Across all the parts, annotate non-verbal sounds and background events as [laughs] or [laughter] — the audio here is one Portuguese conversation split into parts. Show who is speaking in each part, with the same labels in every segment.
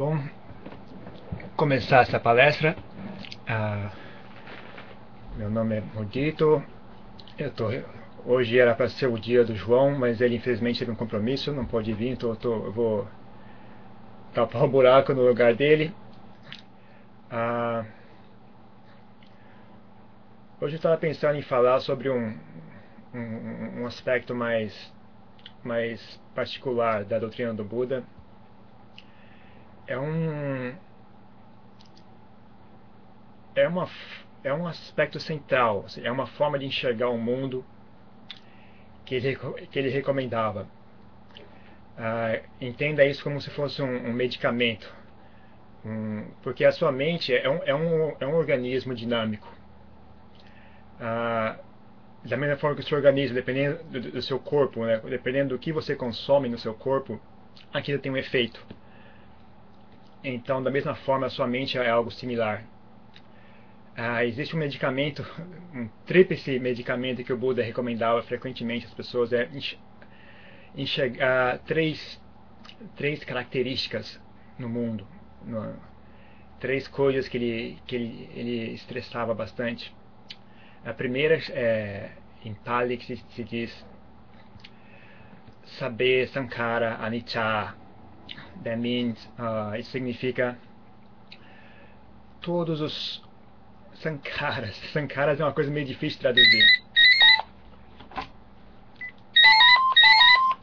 Speaker 1: Bom, começar essa palestra. Ah, meu nome é Mudito. Eu tô, hoje era para ser o dia do João, mas ele infelizmente teve um compromisso, não pode vir, então eu, tô, eu vou tapar o um buraco no lugar dele. Ah, hoje eu estava pensando em falar sobre um, um, um aspecto mais, mais particular da doutrina do Buda é um é uma é um aspecto central, assim, é uma forma de enxergar o mundo que ele, que ele recomendava. Ah, entenda isso como se fosse um, um medicamento, um, porque a sua mente é um, é um, é um organismo dinâmico. Ah, da mesma forma que o seu organismo, dependendo do, do seu corpo, né, dependendo do que você consome no seu corpo, aquilo tem um efeito. Então, da mesma forma, a sua mente é algo similar. Ah, existe um medicamento, [laughs] um tríplice medicamento que o Buda recomendava frequentemente às pessoas, é enxergar três, três características no mundo, no, três coisas que ele, que ele, ele estressava bastante. A primeira, é, em Pali, que se, se diz saber Sankara Anicca, That means, uh, isso significa todos os sankaras. [laughs] Sankaras é uma coisa meio difícil de traduzir.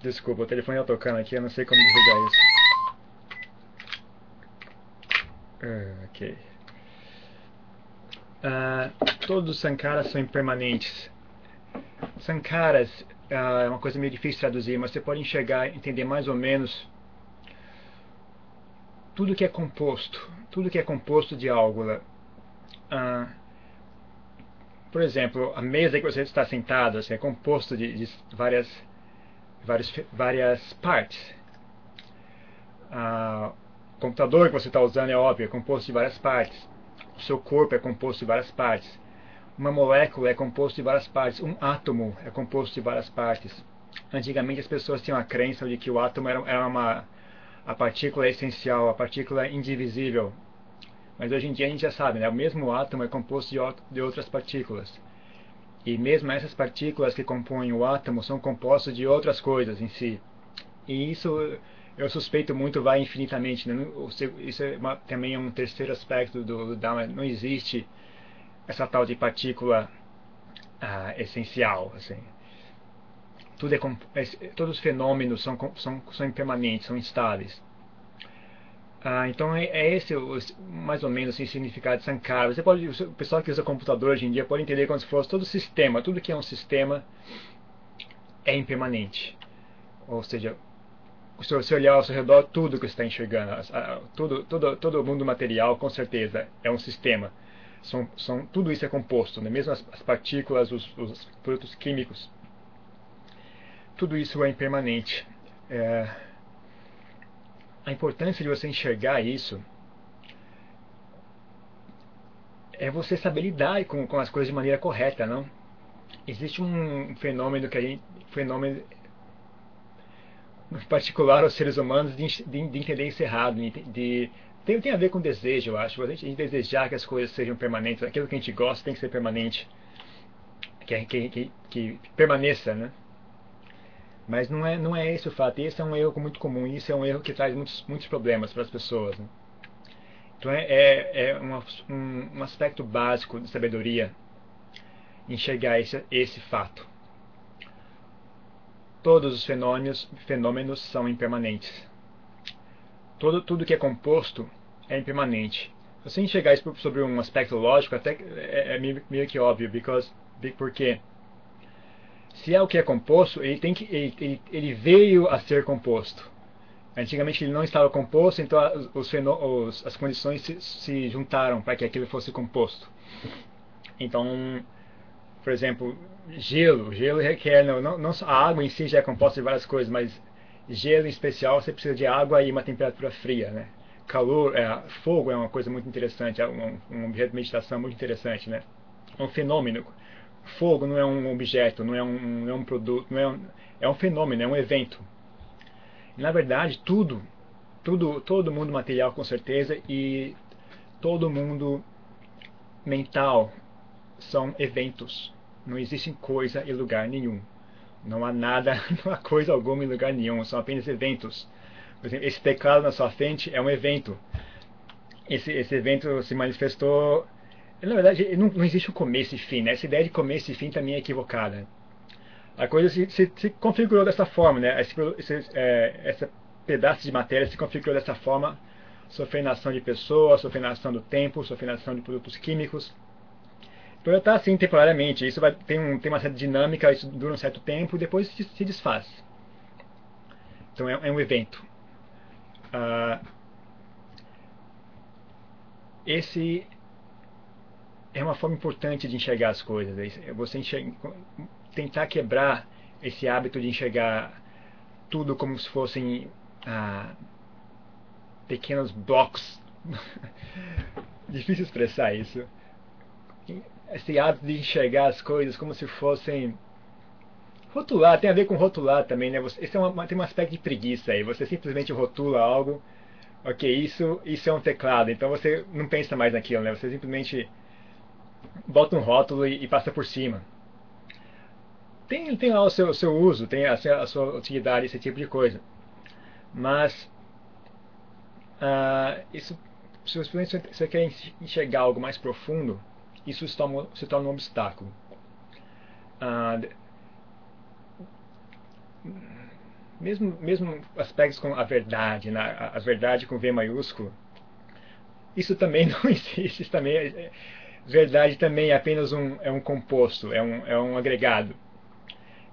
Speaker 1: Desculpa, o telefone está tocando aqui, eu não sei como desligar isso. Uh, ok. Uh, todos os sankaras são impermanentes. Sankaras uh, é uma coisa meio difícil de traduzir, mas você pode enxergar, entender mais ou menos tudo que é composto, tudo que é composto de algo. Ah, por exemplo, a mesa que você está sentado assim, é composto de, de várias, várias, várias partes. Ah, o computador que você está usando é óbvio, é composto de várias partes. O seu corpo é composto de várias partes. Uma molécula é composto de várias partes. Um átomo é composto de várias partes. Antigamente as pessoas tinham a crença de que o átomo era, era uma a partícula é essencial, a partícula é indivisível. Mas hoje em dia a gente já sabe, né? o mesmo átomo é composto de, outras partículas. E mesmo essas partículas que compõem o átomo são compostas de outras coisas em si. E isso eu suspeito muito vai infinitamente. Né? Isso é uma, também é um terceiro aspecto do, do Dharma. Não existe essa tal de partícula ah, essencial. Assim tudo é, todos os fenômenos são, são, são impermanentes, são instáveis. Ah, então é, é esse o, mais ou menos assim, o significado de Sankara. Você pode, o pessoal que usa computador hoje em dia pode entender como se fosse todo sistema, tudo que é um sistema é impermanente. Ou seja, se você olhar ao seu redor, tudo que você está enxergando, tudo, todo, todo o mundo material, com certeza, é um sistema. São, são, tudo isso é composto, né? mesmo as, as partículas, os, os produtos químicos tudo isso é impermanente. É, a importância de você enxergar isso é você saber lidar com, com as coisas de maneira correta, não? Existe um fenômeno que a gente, fenômeno particular aos seres humanos de, de, de entender isso errado, de, de tem, tem a ver com desejo, eu acho. A gente, a gente desejar que as coisas sejam permanentes, aquilo que a gente gosta tem que ser permanente, que, que, que, que permaneça, né? Mas não é, não é esse o fato. Esse é um erro muito comum. Isso é um erro que traz muitos, muitos problemas para as pessoas. Né? Então é, é, é um, um, aspecto básico de sabedoria enxergar esse, esse fato. Todos os fenômenos, fenômenos são impermanentes. Todo, tudo que é composto é impermanente. Se você enxergar isso sobre um aspecto lógico, até é, é meio, meio que óbvio, because, porque se é o que é composto, ele, tem que, ele, ele, ele veio a ser composto. Antigamente ele não estava composto, então os, os, as condições se, se juntaram para que aquilo fosse composto. Então, por exemplo, gelo. Gelo requer, não, não, a água em si já é composta de várias coisas, mas gelo em especial você precisa de água e uma temperatura fria, né? Calor, é, fogo é uma coisa muito interessante, é um, um objeto de meditação muito interessante, né? Um fenômeno fogo não é um objeto, não é um, não é um produto, não é um, é um fenômeno, é um evento. Na verdade, tudo, tudo, todo mundo material com certeza e todo mundo mental são eventos. Não existe coisa em lugar nenhum. Não há nada, [laughs] não há coisa alguma em lugar nenhum. São apenas eventos. Por exemplo, esse teclado na sua frente é um evento. Esse, esse evento se manifestou. Na verdade, não, não existe um começo e fim. Né? Essa ideia de começo e fim também é equivocada. A coisa se, se, se configurou dessa forma, né? Esse, esse, é, esse pedaço de matéria se configurou dessa forma sofrendo ação de pessoas, sofrendo ação do tempo, sofrendo ação de produtos químicos. Então está assim temporariamente. Isso vai, tem, um, tem uma certa dinâmica, isso dura um certo tempo e depois se, se desfaz. Então é, é um evento. Uh, esse é uma forma importante de enxergar as coisas. É você enxerga, tentar quebrar esse hábito de enxergar tudo como se fossem ah, pequenos blocos. [laughs] Difícil expressar isso. Esse hábito de enxergar as coisas como se fossem. Rotular, tem a ver com rotular também, né? Você, esse é uma, tem um aspecto de preguiça aí. Você simplesmente rotula algo. Ok, isso, isso é um teclado. Então você não pensa mais naquilo, né? Você simplesmente bota um rótulo e, e passa por cima. Tem, tem lá o seu, seu uso, tem a, a sua utilidade, esse tipo de coisa. Mas uh, isso, se você quer enxergar algo mais profundo, isso se torna, se torna um obstáculo. Uh, mesmo, mesmo aspectos como a verdade, né? a, a verdade com V maiúsculo, isso também [laughs] não existe. Isso também é, verdade também é apenas um, é um composto, é um, é um agregado.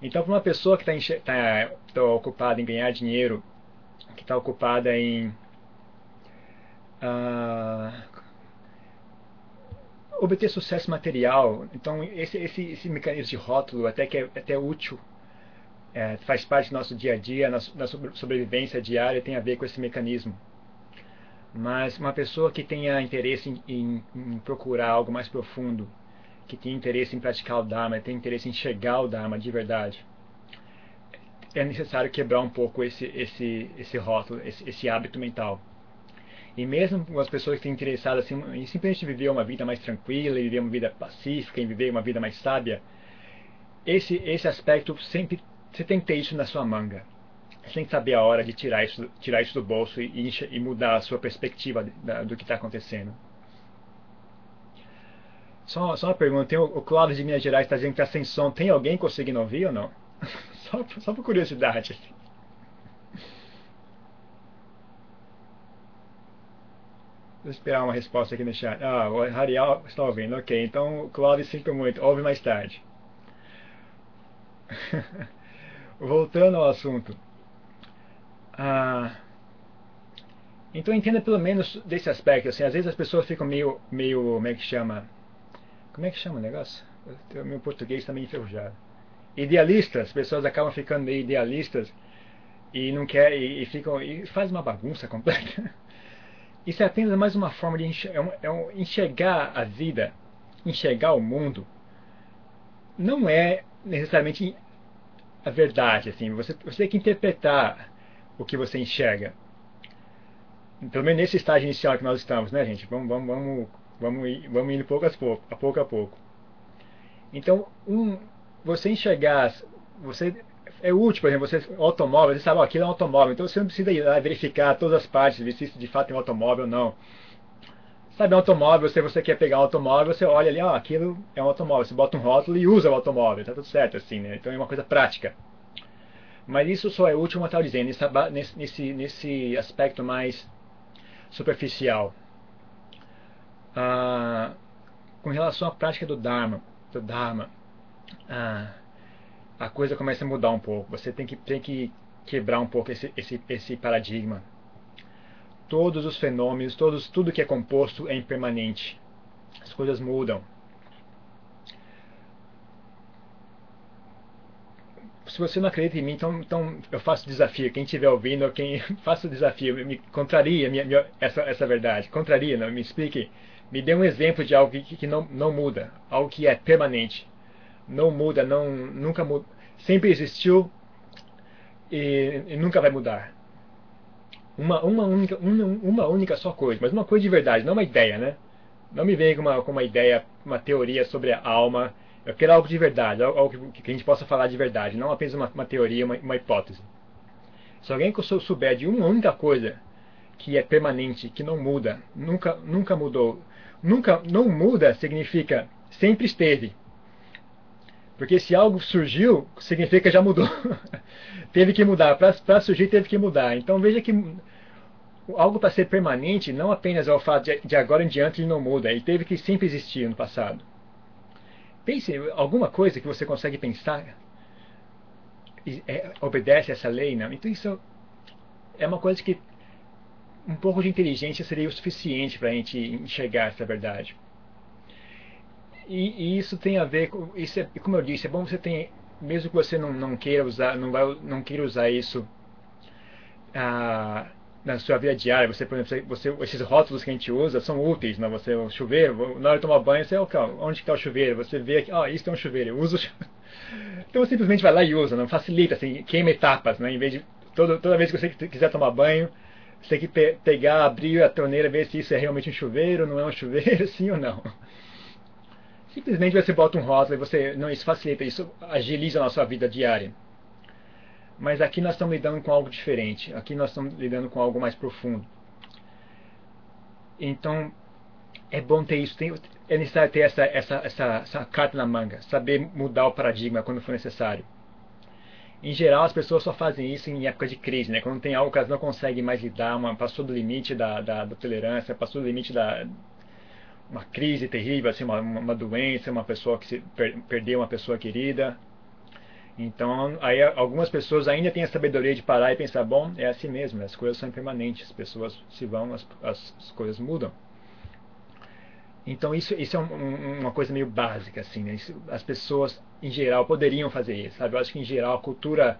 Speaker 1: Então, para uma pessoa que está tá, tá ocupada em ganhar dinheiro que está ocupada em uh, obter sucesso material. Então, esse, esse, esse mecanismo de rótulo até que é até útil, é, faz parte do nosso dia a dia, nossa sobrevivência diária tem a ver com esse mecanismo. Mas uma pessoa que tenha interesse em, em, em procurar algo mais profundo, que tenha interesse em praticar o Dharma, tem interesse em chegar ao Dharma de verdade, é necessário quebrar um pouco esse, esse, esse rótulo, esse, esse hábito mental. E mesmo as pessoas que estão interessadas assim, em simplesmente viver uma vida mais tranquila, viver uma vida pacífica, em viver uma vida mais sábia, esse, esse aspecto sempre você tem que ter isso na sua manga. Que saber a hora de tirar isso, tirar isso do bolso e, e mudar a sua perspectiva da, do que está acontecendo. Só, só uma pergunta: tem o, o Cláudio de Minas Gerais está dizendo que está sem som. Tem alguém conseguindo ouvir ou não? [laughs] Só, só por curiosidade. Vou esperar uma resposta aqui no chat. Ah, o Rarial está ouvindo. Ok, então, Cláudio, sinto muito. Ouve mais tarde. [laughs] Voltando ao assunto. Ah, então entenda pelo menos desse aspecto. Assim, às vezes as pessoas ficam meio, meio, como é que chama? Como é que chama o negócio? O meu português está meio enferrujado idealistas, pessoas acabam ficando meio idealistas e não quer e, e ficam e faz uma bagunça [laughs] completa. Isso é apenas mais uma forma de enxergar, é é um enxergar a vida, enxergar o mundo. Não é necessariamente a verdade, assim. Você, você tem que interpretar o que você enxerga. Pelo menos nesse estágio inicial que nós estamos, né, gente? Vamos, vamos, vamos, vamos, vamos indo pouco a pouco, a pouco a pouco. Então, um, você enxergar, você é útil, por exemplo, você automóvel, você sabe, ó, aquilo é um automóvel, então você não precisa ir lá verificar todas as partes, ver se isso de fato é um automóvel ou não. Sabe, um automóvel, se você quer pegar um automóvel, você olha ali, ó, aquilo é um automóvel, você bota um rótulo e usa o automóvel, tá tudo certo assim, né? Então é uma coisa prática. Mas isso só é útil, eu estava dizendo, nesse, nesse, nesse aspecto mais superficial. Ah, com relação à prática do Dharma, do Dharma, ah, a coisa começa a mudar um pouco. Você tem que, tem que quebrar um pouco esse, esse, esse paradigma. Todos os fenômenos, todos, tudo que é composto é impermanente. As coisas mudam. Se você não acredita em mim, então, então eu faço desafio. Quem estiver ouvindo, quem [laughs] faça o desafio, me contraria minha, minha, essa, essa verdade. Contraria, não, me explique. Me dê um exemplo de algo que, que não, não muda, algo que é permanente não muda, não, nunca muda, sempre existiu e, e nunca vai mudar. uma, uma, única, uma, uma única só coisa, mas uma coisa de verdade, não uma ideia, né? Não me venha com uma, com uma ideia, uma teoria sobre a alma. Eu quero algo de verdade, algo que, que a gente possa falar de verdade, não apenas uma, uma teoria, uma, uma hipótese. Se alguém souber de uma única coisa que é permanente, que não muda, nunca, nunca mudou, nunca não muda significa sempre esteve. Porque se algo surgiu, significa que já mudou. [laughs] teve que mudar. Para surgir, teve que mudar. Então veja que algo para ser permanente não apenas é o fato de, de, agora em diante ele não muda. Ele teve que sempre existir no passado. Pense alguma coisa que você consegue pensar é, obedece essa lei, não? Então isso é uma coisa que um pouco de inteligência seria o suficiente para a gente enxergar essa verdade. E, e, isso tem a ver com isso é, como eu disse é bom você ter mesmo que você não, não queira usar não vai não queira usar isso ah, na sua vida diária você por exemplo você esses rótulos que a gente usa são úteis não você o chuveiro na hora de tomar banho você onde está o chuveiro? Você vê ó oh, isso é um chuveiro eu uso [laughs] então você simplesmente vai lá e usa não facilita assim queima etapas né? Em vez de toda toda vez que você quiser tomar banho você tem que pe pegar abrir a torneira ver se isso é realmente um chuveiro não é um chuveiro [laughs] sim ou não. Simplesmente você bota um rótulo e você não isso facilita, isso agiliza a nossa vida diária. Mas aqui nós estamos lidando com algo diferente. Aqui nós estamos lidando com algo mais profundo. Então é bom ter isso. Tem, é necessário ter essa, essa, essa, essa carta na manga, saber mudar o paradigma quando for necessário. Em geral, as pessoas só fazem isso em época de crise, né? Quando tem algo que elas não conseguem mais lidar, uma, passou do limite da, da, da tolerância, passou do limite da, uma crise terrível, assim, uma, uma doença, uma pessoa que se per, perdeu uma pessoa querida. Então, aí algumas pessoas ainda têm a sabedoria de parar e pensar, bom, é assim mesmo, as coisas são impermanentes, as pessoas se vão, as, as coisas mudam. Então isso, isso é um, uma coisa meio básica, assim, né? Isso, as pessoas em geral poderiam fazer isso, sabe? Eu acho que em geral a cultura,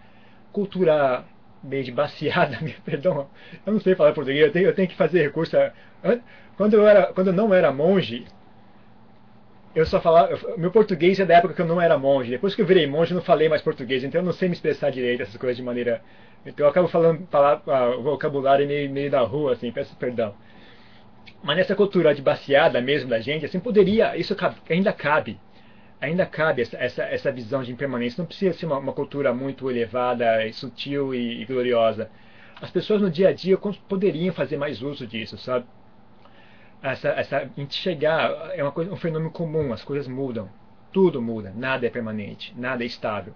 Speaker 1: cultura meio de baseada, [laughs] perdão, eu não sei falar português, eu tenho, eu tenho que fazer recurso. A, quando eu, era, quando eu não era monge, eu só falava. meu português é da época que eu não era monge. Depois que eu virei monge, eu não falei mais português, então eu não sei me expressar direito essas coisas de maneira. Então eu acabo falando falar, uh, vocabulário meio, meio da rua, assim, peço perdão. Mas nessa cultura de baseada mesmo da gente, assim, poderia, isso ainda cabe. Ainda cabe essa, essa, essa visão de impermanência. Não precisa ser uma, uma cultura muito elevada, sutil e, e gloriosa. As pessoas no dia a dia poderiam fazer mais uso disso, sabe? Essa, essa chegar é uma coisa, um fenômeno comum, as coisas mudam, tudo muda, nada é permanente, nada é estável.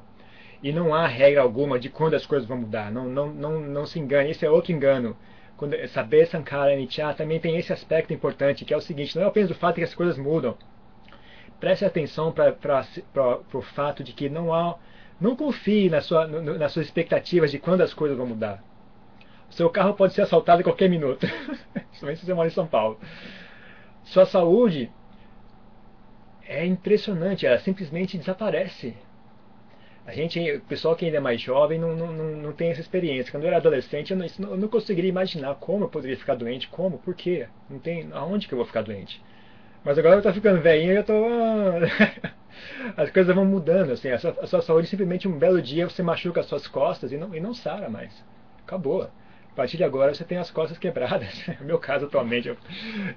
Speaker 1: E não há regra alguma de quando as coisas vão mudar, não, não, não, não se engane, esse é outro engano. Quando, saber Sankara Nitya também tem esse aspecto importante, que é o seguinte, não é apenas o fato de que as coisas mudam. Preste atenção para o fato de que não há, não confie na sua, no, nas suas expectativas de quando as coisas vão mudar. O seu carro pode ser assaltado a qualquer minuto, [laughs] principalmente se você mora em São Paulo. Sua saúde é impressionante, ela simplesmente desaparece. A gente, o pessoal que ainda é mais jovem não, não, não, tem essa experiência. Quando eu era adolescente, eu não, eu não conseguiria imaginar como eu poderia ficar doente, como, por quê. Não tem, aonde que eu vou ficar doente. Mas agora eu estou ficando velhinho e eu estou... [laughs] as coisas vão mudando, assim, a sua, a sua, saúde simplesmente um belo dia você machuca as suas costas e não, e não sara mais. Acabou partir de agora você tem as costas quebradas. [laughs] No meu caso, atualmente, eu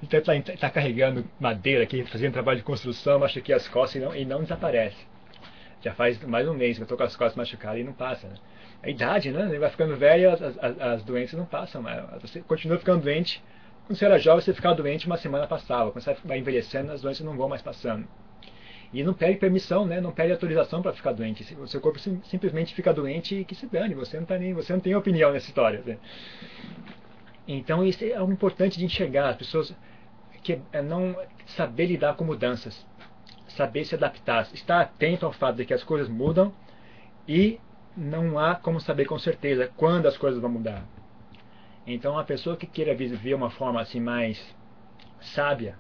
Speaker 1: está tá carregando madeira aqui, fazendo trabalho de construção, machuquei as costas e não, e não desaparece. Já faz mais um mês que eu estou com as costas machucadas e não passa. Né? A idade, né? Vai ficando velho as, as, as, doenças não passam. Você continua ficando doente. Quando você era jovem, você ficava doente, uma semana passava. Quando você vai envelhecendo, as doenças não vão mais passando. E não pede permissão, né? não pede autorização para ficar doente. O seu corpo sim, simplesmente fica doente e que se dane. Você não, tá nem, você não tem opinião nessa história. Né? Então isso é algo importante de enxergar. As pessoas que é não saber lidar com mudanças, saber se adaptar, estar atento ao fato de que as coisas mudam e não há como saber com certeza quando as coisas vão mudar. Então a pessoa que queira viver uma forma assim mais sábia,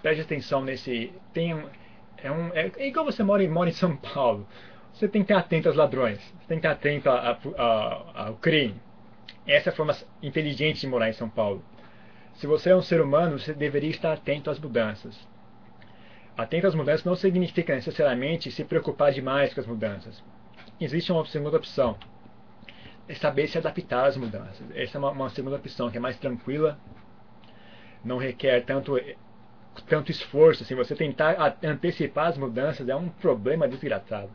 Speaker 1: preste atenção nesse. Tem é, um, é, é igual você mora, mora em São Paulo. Você tem que estar atento aos ladrões. Você tem que estar atento a, a, a, ao crime. Essa é a forma inteligente de morar em São Paulo. Se você é um ser humano, você deveria estar atento às mudanças. Atento às mudanças não significa necessariamente se preocupar demais com as mudanças. Existe uma segunda opção. saber se adaptar às mudanças. Essa é uma, uma segunda opção que é mais tranquila, não requer tanto tanto esforço, assim, você tentar antecipar as mudanças é um problema desgraçado.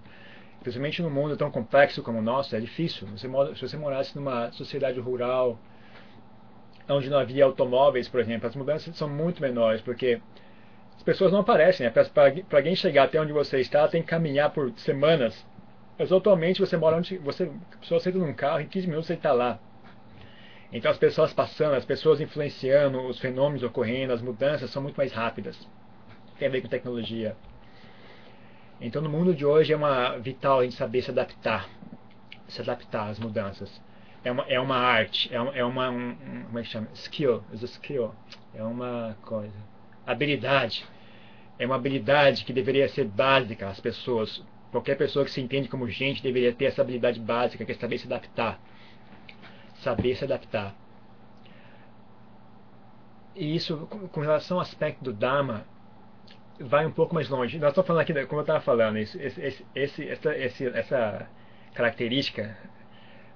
Speaker 1: Principalmente num mundo tão complexo como o nosso, é difícil. Você se você morasse numa sociedade rural, onde não havia automóveis, por exemplo, as mudanças são muito menores, porque as pessoas não aparecem. Né? Para alguém chegar até onde você está, tem que caminhar por semanas. Mas atualmente você mora onde você, pessoa senta num carro, em 15 minutos você está lá. Então as pessoas passando, as pessoas influenciando, os fenômenos ocorrendo, as mudanças são muito mais rápidas. Tem a ver com tecnologia. Então no mundo de hoje é uma vital a gente saber se adaptar, se adaptar às mudanças. É uma, é uma arte, é uma, é uma um, como é que chama? Skill, is skill. É uma coisa, habilidade. É uma habilidade que deveria ser básica às pessoas. Qualquer pessoa que se entende como gente deveria ter essa habilidade básica, que é saber se adaptar saber se adaptar. E isso, com relação ao aspecto do Dharma, vai um pouco mais longe. Nós estamos falando aqui, como eu estava falando, esse, esse, esse, essa, essa característica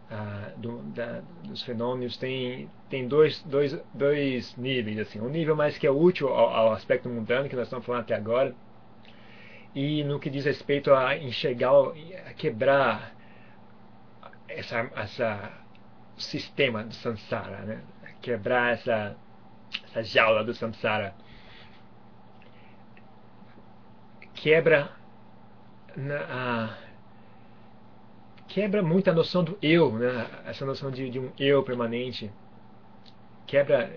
Speaker 1: ah, do, da, dos fenômenos tem, tem dois, dois, dois níveis. Assim. Um nível mais que é útil ao, ao aspecto mundano, que nós estamos falando até agora, e no que diz respeito a enxergar, a quebrar essa, essa sistema do samsara, né? quebrar essa, essa jaula do samsara. Quebra na, a, quebra muito a noção do eu, né? essa noção de, de um eu permanente. Quebra,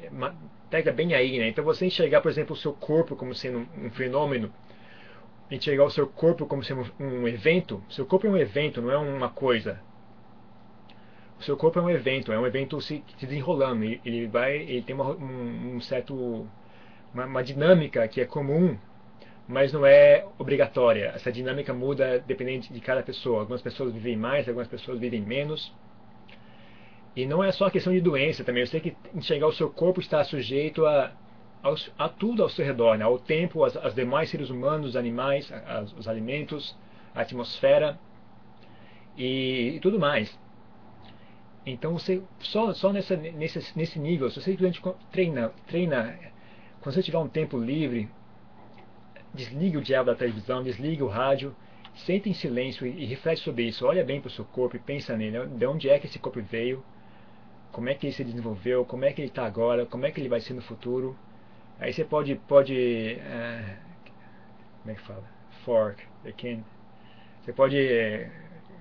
Speaker 1: pega bem aí, né? Então você enxergar, por exemplo, o seu corpo como sendo um, fenômeno, enxergar o seu corpo como sendo um, evento. Seu corpo é um evento, não é uma coisa seu corpo é um evento, é um evento se, se desenrolando. Ele vai, ele tem uma, um, um, certo uma, uma, dinâmica que é comum, mas não é obrigatória. Essa dinâmica muda dependendo de cada pessoa. Algumas pessoas vivem mais, algumas pessoas vivem menos. E não é só questão de doença também. Eu sei que enxergar o seu corpo está sujeito a, a, a tudo ao seu redor, né? ao tempo, aos, aos demais seres humanos, os animais, os alimentos, a atmosfera e, e tudo mais. Então você só só nessa nesse nesse nível, se você simplesmente treina treina quando você tiver um tempo livre, desligue o diabo da televisão, desligue o rádio, sente em silêncio e, e reflete sobre isso. Olha bem para o seu corpo e pensa nele. De onde é que esse corpo veio? Como é que ele se desenvolveu? Como é que ele está agora? Como é que ele vai ser no futuro? Aí você pode pode uh, como é que fala? Fork, can, você pode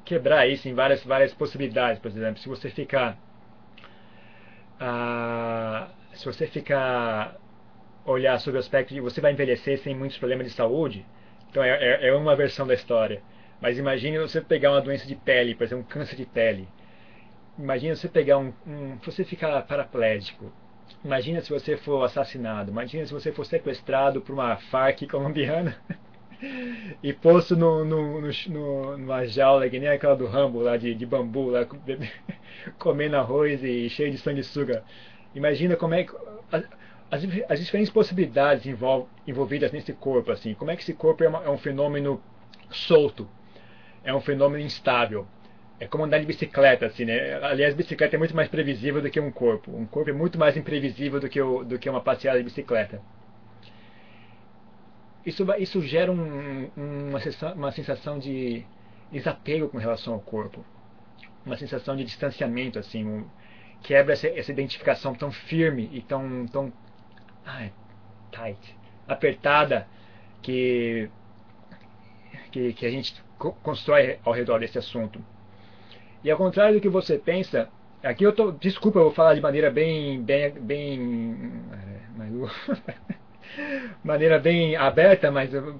Speaker 1: quebrar isso em várias, várias possibilidades. Por exemplo, se você ficar. Ah, se você ficar. olhar sobre o aspecto de você vai envelhecer sem muitos problemas de saúde, então é, é, é uma versão da história. Mas imagine você pegar uma doença de pele, por exemplo, um câncer de pele. Imagina você pegar um, um. Você ficar paraplégico. Imagina se você for assassinado. Imagina se você for sequestrado por uma Farc colombiana. [laughs] e posto no, no, no, numa jaula que nem aquela do Rambo lá de, de bambu, lá, [laughs] comendo arroz e cheio de sanguessuga. Imagina como é que. As, as diferentes possibilidades envol, envolvidas nesse corpo, assim. Como é que esse corpo é, uma, é um fenômeno solto, é um fenômeno instável. É como andar de bicicleta, assim, né? Aliás, bicicleta é muito mais previsível do que um corpo. Um corpo é muito mais imprevisível do que, o, do que uma passeada de bicicleta isso, isso gera um, uma, sensação, uma sensação de desapego com relação ao corpo, uma sensação de distanciamento, assim, um, quebra essa, essa, identificação tão firme e tão, tão ai, tight, apertada que, que, que a gente constrói ao redor desse assunto. E ao contrário do que você pensa, aqui eu tô, desculpa, eu vou falar de maneira bem, bem, bem, é, [laughs] maneira bem aberta, mas eu,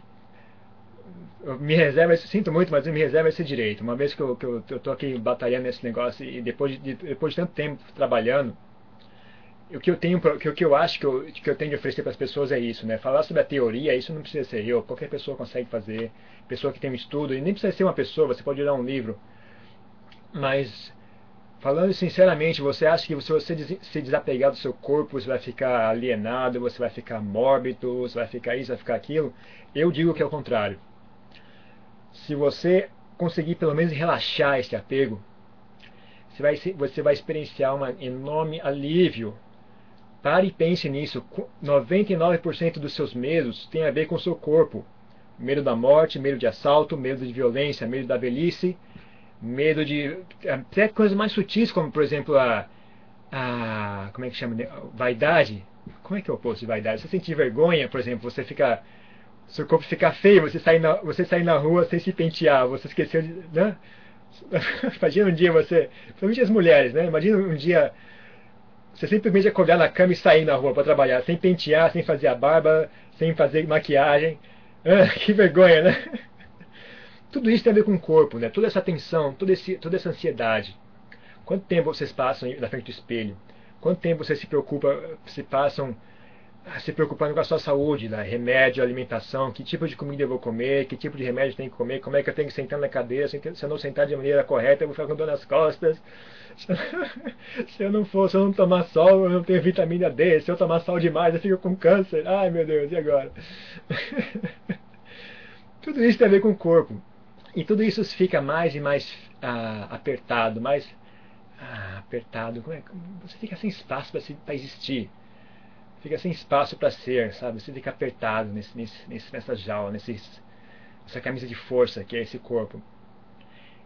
Speaker 1: eu me reserva, sinto muito, mas eu me reservo esse direito. Uma vez que eu, que eu, eu tô aqui batalhando nesse negócio e depois de, depois de tanto tempo trabalhando, o que eu tenho, o que eu acho que eu, que eu tenho de oferecer para as pessoas é isso, né? Falar sobre a teoria, isso não precisa ser eu, qualquer pessoa consegue fazer, pessoa que tem um estudo, e nem precisa ser uma pessoa, você pode ler um livro, mas Falando sinceramente, você acha que se você se desapegar do seu corpo, você vai ficar alienado, você vai ficar mórbido, você vai ficar isso, vai ficar aquilo? Eu digo que é o contrário. Se você conseguir pelo menos relaxar esse apego, você vai, você vai experienciar um enorme alívio. Pare e pense nisso. 99% dos seus medos tem a ver com o seu corpo. Medo da morte, medo de assalto, medo de violência, medo da velhice, medo de até coisas mais sutis, como por exemplo a, a como é que chama? Vaidade. Como é que é o oposto de vaidade? Você sentir vergonha, por exemplo, você fica seu corpo fica feio, você sair na, você sair na rua sem se pentear, você esqueceu de. Né? [laughs] Imagina um dia você. Principalmente as mulheres, né? Imagina um dia você simplesmente acordar na cama e sair na rua para trabalhar, sem pentear, sem fazer a barba, sem fazer maquiagem. Ah, [laughs] que vergonha, né? Tudo isso tem a ver com o corpo, né? Toda essa tensão, toda, esse, toda essa ansiedade. Quanto tempo vocês passam na frente do espelho? Quanto tempo vocês se preocupam, se passam se preocupando com a sua saúde, né? remédio, alimentação, que tipo de comida eu vou comer, que tipo de remédio tem que comer, como é que eu tenho que sentar na cadeira, se eu não sentar de maneira correta eu vou ficar com dor nas costas. [laughs] Se eu não for, se eu não tomar sol, eu não tenho vitamina D, se eu tomar sol demais eu fico com câncer. Ai meu Deus, e agora? [laughs] tudo isso tem a ver com o corpo. E tudo isso fica mais e mais ah, apertado, mais ah, apertado. É? Você fica sem espaço para existir fica sem espaço para ser, sabe? Você fica apertado nesse, nesse, nessa jaula, nesse, nessa camisa de força que é esse corpo.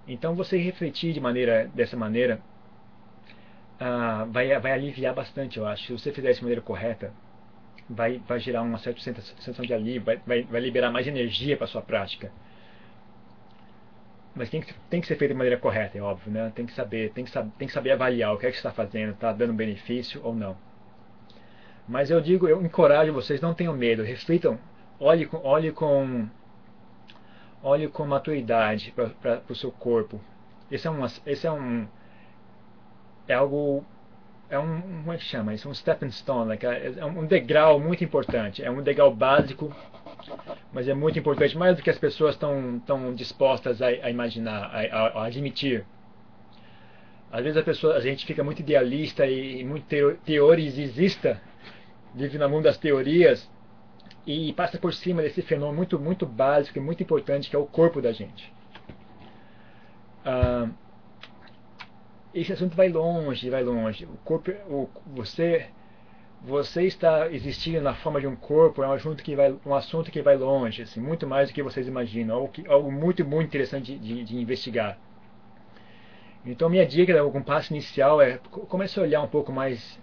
Speaker 1: Então você refletir de maneira dessa maneira ah, vai, vai aliviar bastante, eu acho. Se você fizer isso de maneira correta, vai, vai gerar uma certa sensação de alívio, vai, vai, vai liberar mais energia para sua prática. Mas tem que, tem que ser feito de maneira correta, é óbvio, né? Tem que saber, tem que, tem que saber avaliar o que é que está fazendo, está dando benefício ou não. Mas eu digo, eu encorajo vocês, não tenham medo, reflitam, olhe com, olhe com, olhe com maturidade para o seu corpo. Esse é um, esse é um, é algo, é um, como é que chama? Isso é um stepping stone, é um degrau muito importante, é um degrau básico, mas é muito importante, mais do que as pessoas estão tão dispostas a, a imaginar, a, a, a admitir às vezes a pessoa a gente fica muito idealista e muito teorizista vive no mundo das teorias e passa por cima desse fenômeno muito, muito básico e muito importante que é o corpo da gente. Ah, esse assunto vai longe, vai longe. O corpo, o, você, você está existindo na forma de um corpo é um assunto que vai, um assunto que vai longe, assim, muito mais do que vocês imaginam, algo, que, algo muito, muito interessante de, de investigar. Então minha dica, algum passo inicial é comece a olhar um pouco mais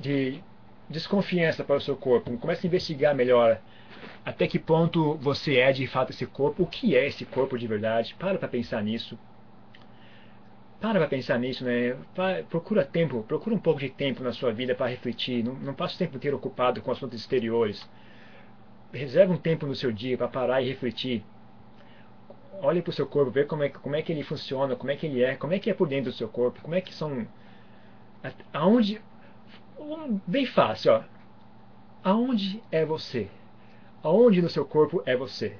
Speaker 1: de desconfiança para o seu corpo. Comece a investigar melhor até que ponto você é de fato esse corpo, o que é esse corpo de verdade. Para para pensar nisso. Para para pensar nisso, né? Procura tempo, procura um pouco de tempo na sua vida para refletir. Não, não passe o tempo inteiro ocupado com assuntos exteriores. Reserve um tempo no seu dia para parar e refletir. Olhe para o seu corpo, ver como é, como é que ele funciona, como é que ele é, como é que é por dentro do seu corpo, como é que são. Aonde, bem fácil, ó. Aonde é você? Aonde no seu corpo é você?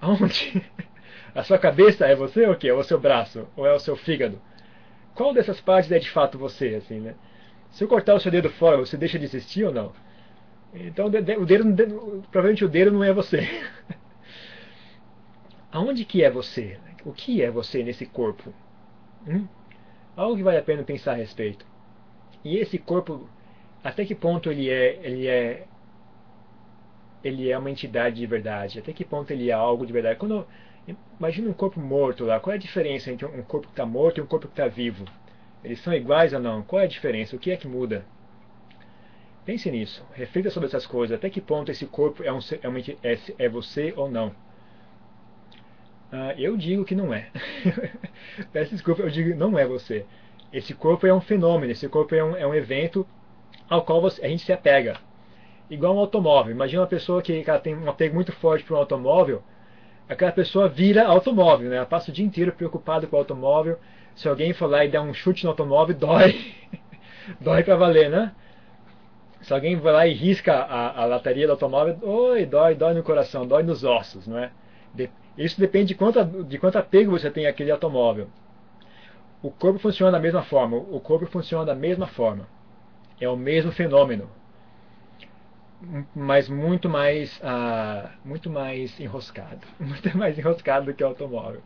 Speaker 1: Aonde? [laughs] A sua cabeça é você ou o quê? Ou é o seu braço? Ou é o seu fígado? Qual dessas partes é de fato você, assim, né? Se eu cortar o seu dedo fora, você deixa de existir ou não? Então, o dedo, provavelmente o dedo não é você. [laughs] Aonde que é você? O que é você nesse corpo? Hum? Algo que vale a pena pensar a respeito. E esse corpo, até que ponto ele é, ele é, ele é uma entidade de verdade? Até que ponto ele é algo de verdade? Quando imagina um corpo morto lá, qual é a diferença entre um corpo que está morto e um corpo que está vivo? Eles são iguais ou não? Qual é a diferença? O que é que muda? Pense nisso, reflita sobre essas coisas. Até que ponto esse corpo é, um, é, é, é você ou não? Ah, eu digo que não é. [laughs] Peço desculpa, eu digo não é você. Esse corpo é um fenômeno, esse corpo é um, é um evento ao qual você, a gente se apega. Igual um automóvel. Imagina uma pessoa que ela tem um apego muito forte para um automóvel, aquela pessoa vira automóvel, né? Ela passa o dia inteiro preocupada com o automóvel. Se alguém for lá e der um chute no automóvel, [laughs] dói. dói para valer, né? Se alguém vai lá e risca a, a lataria do automóvel, oi, dói, dói no coração, dói nos ossos, não é? De, isso depende de quanto, de quanto apego você tem àquele automóvel. O corpo funciona da mesma forma. O corpo funciona da mesma forma. É o mesmo fenômeno, mas muito mais, ah, muito mais enroscado, [laughs] muito mais enroscado do que o automóvel.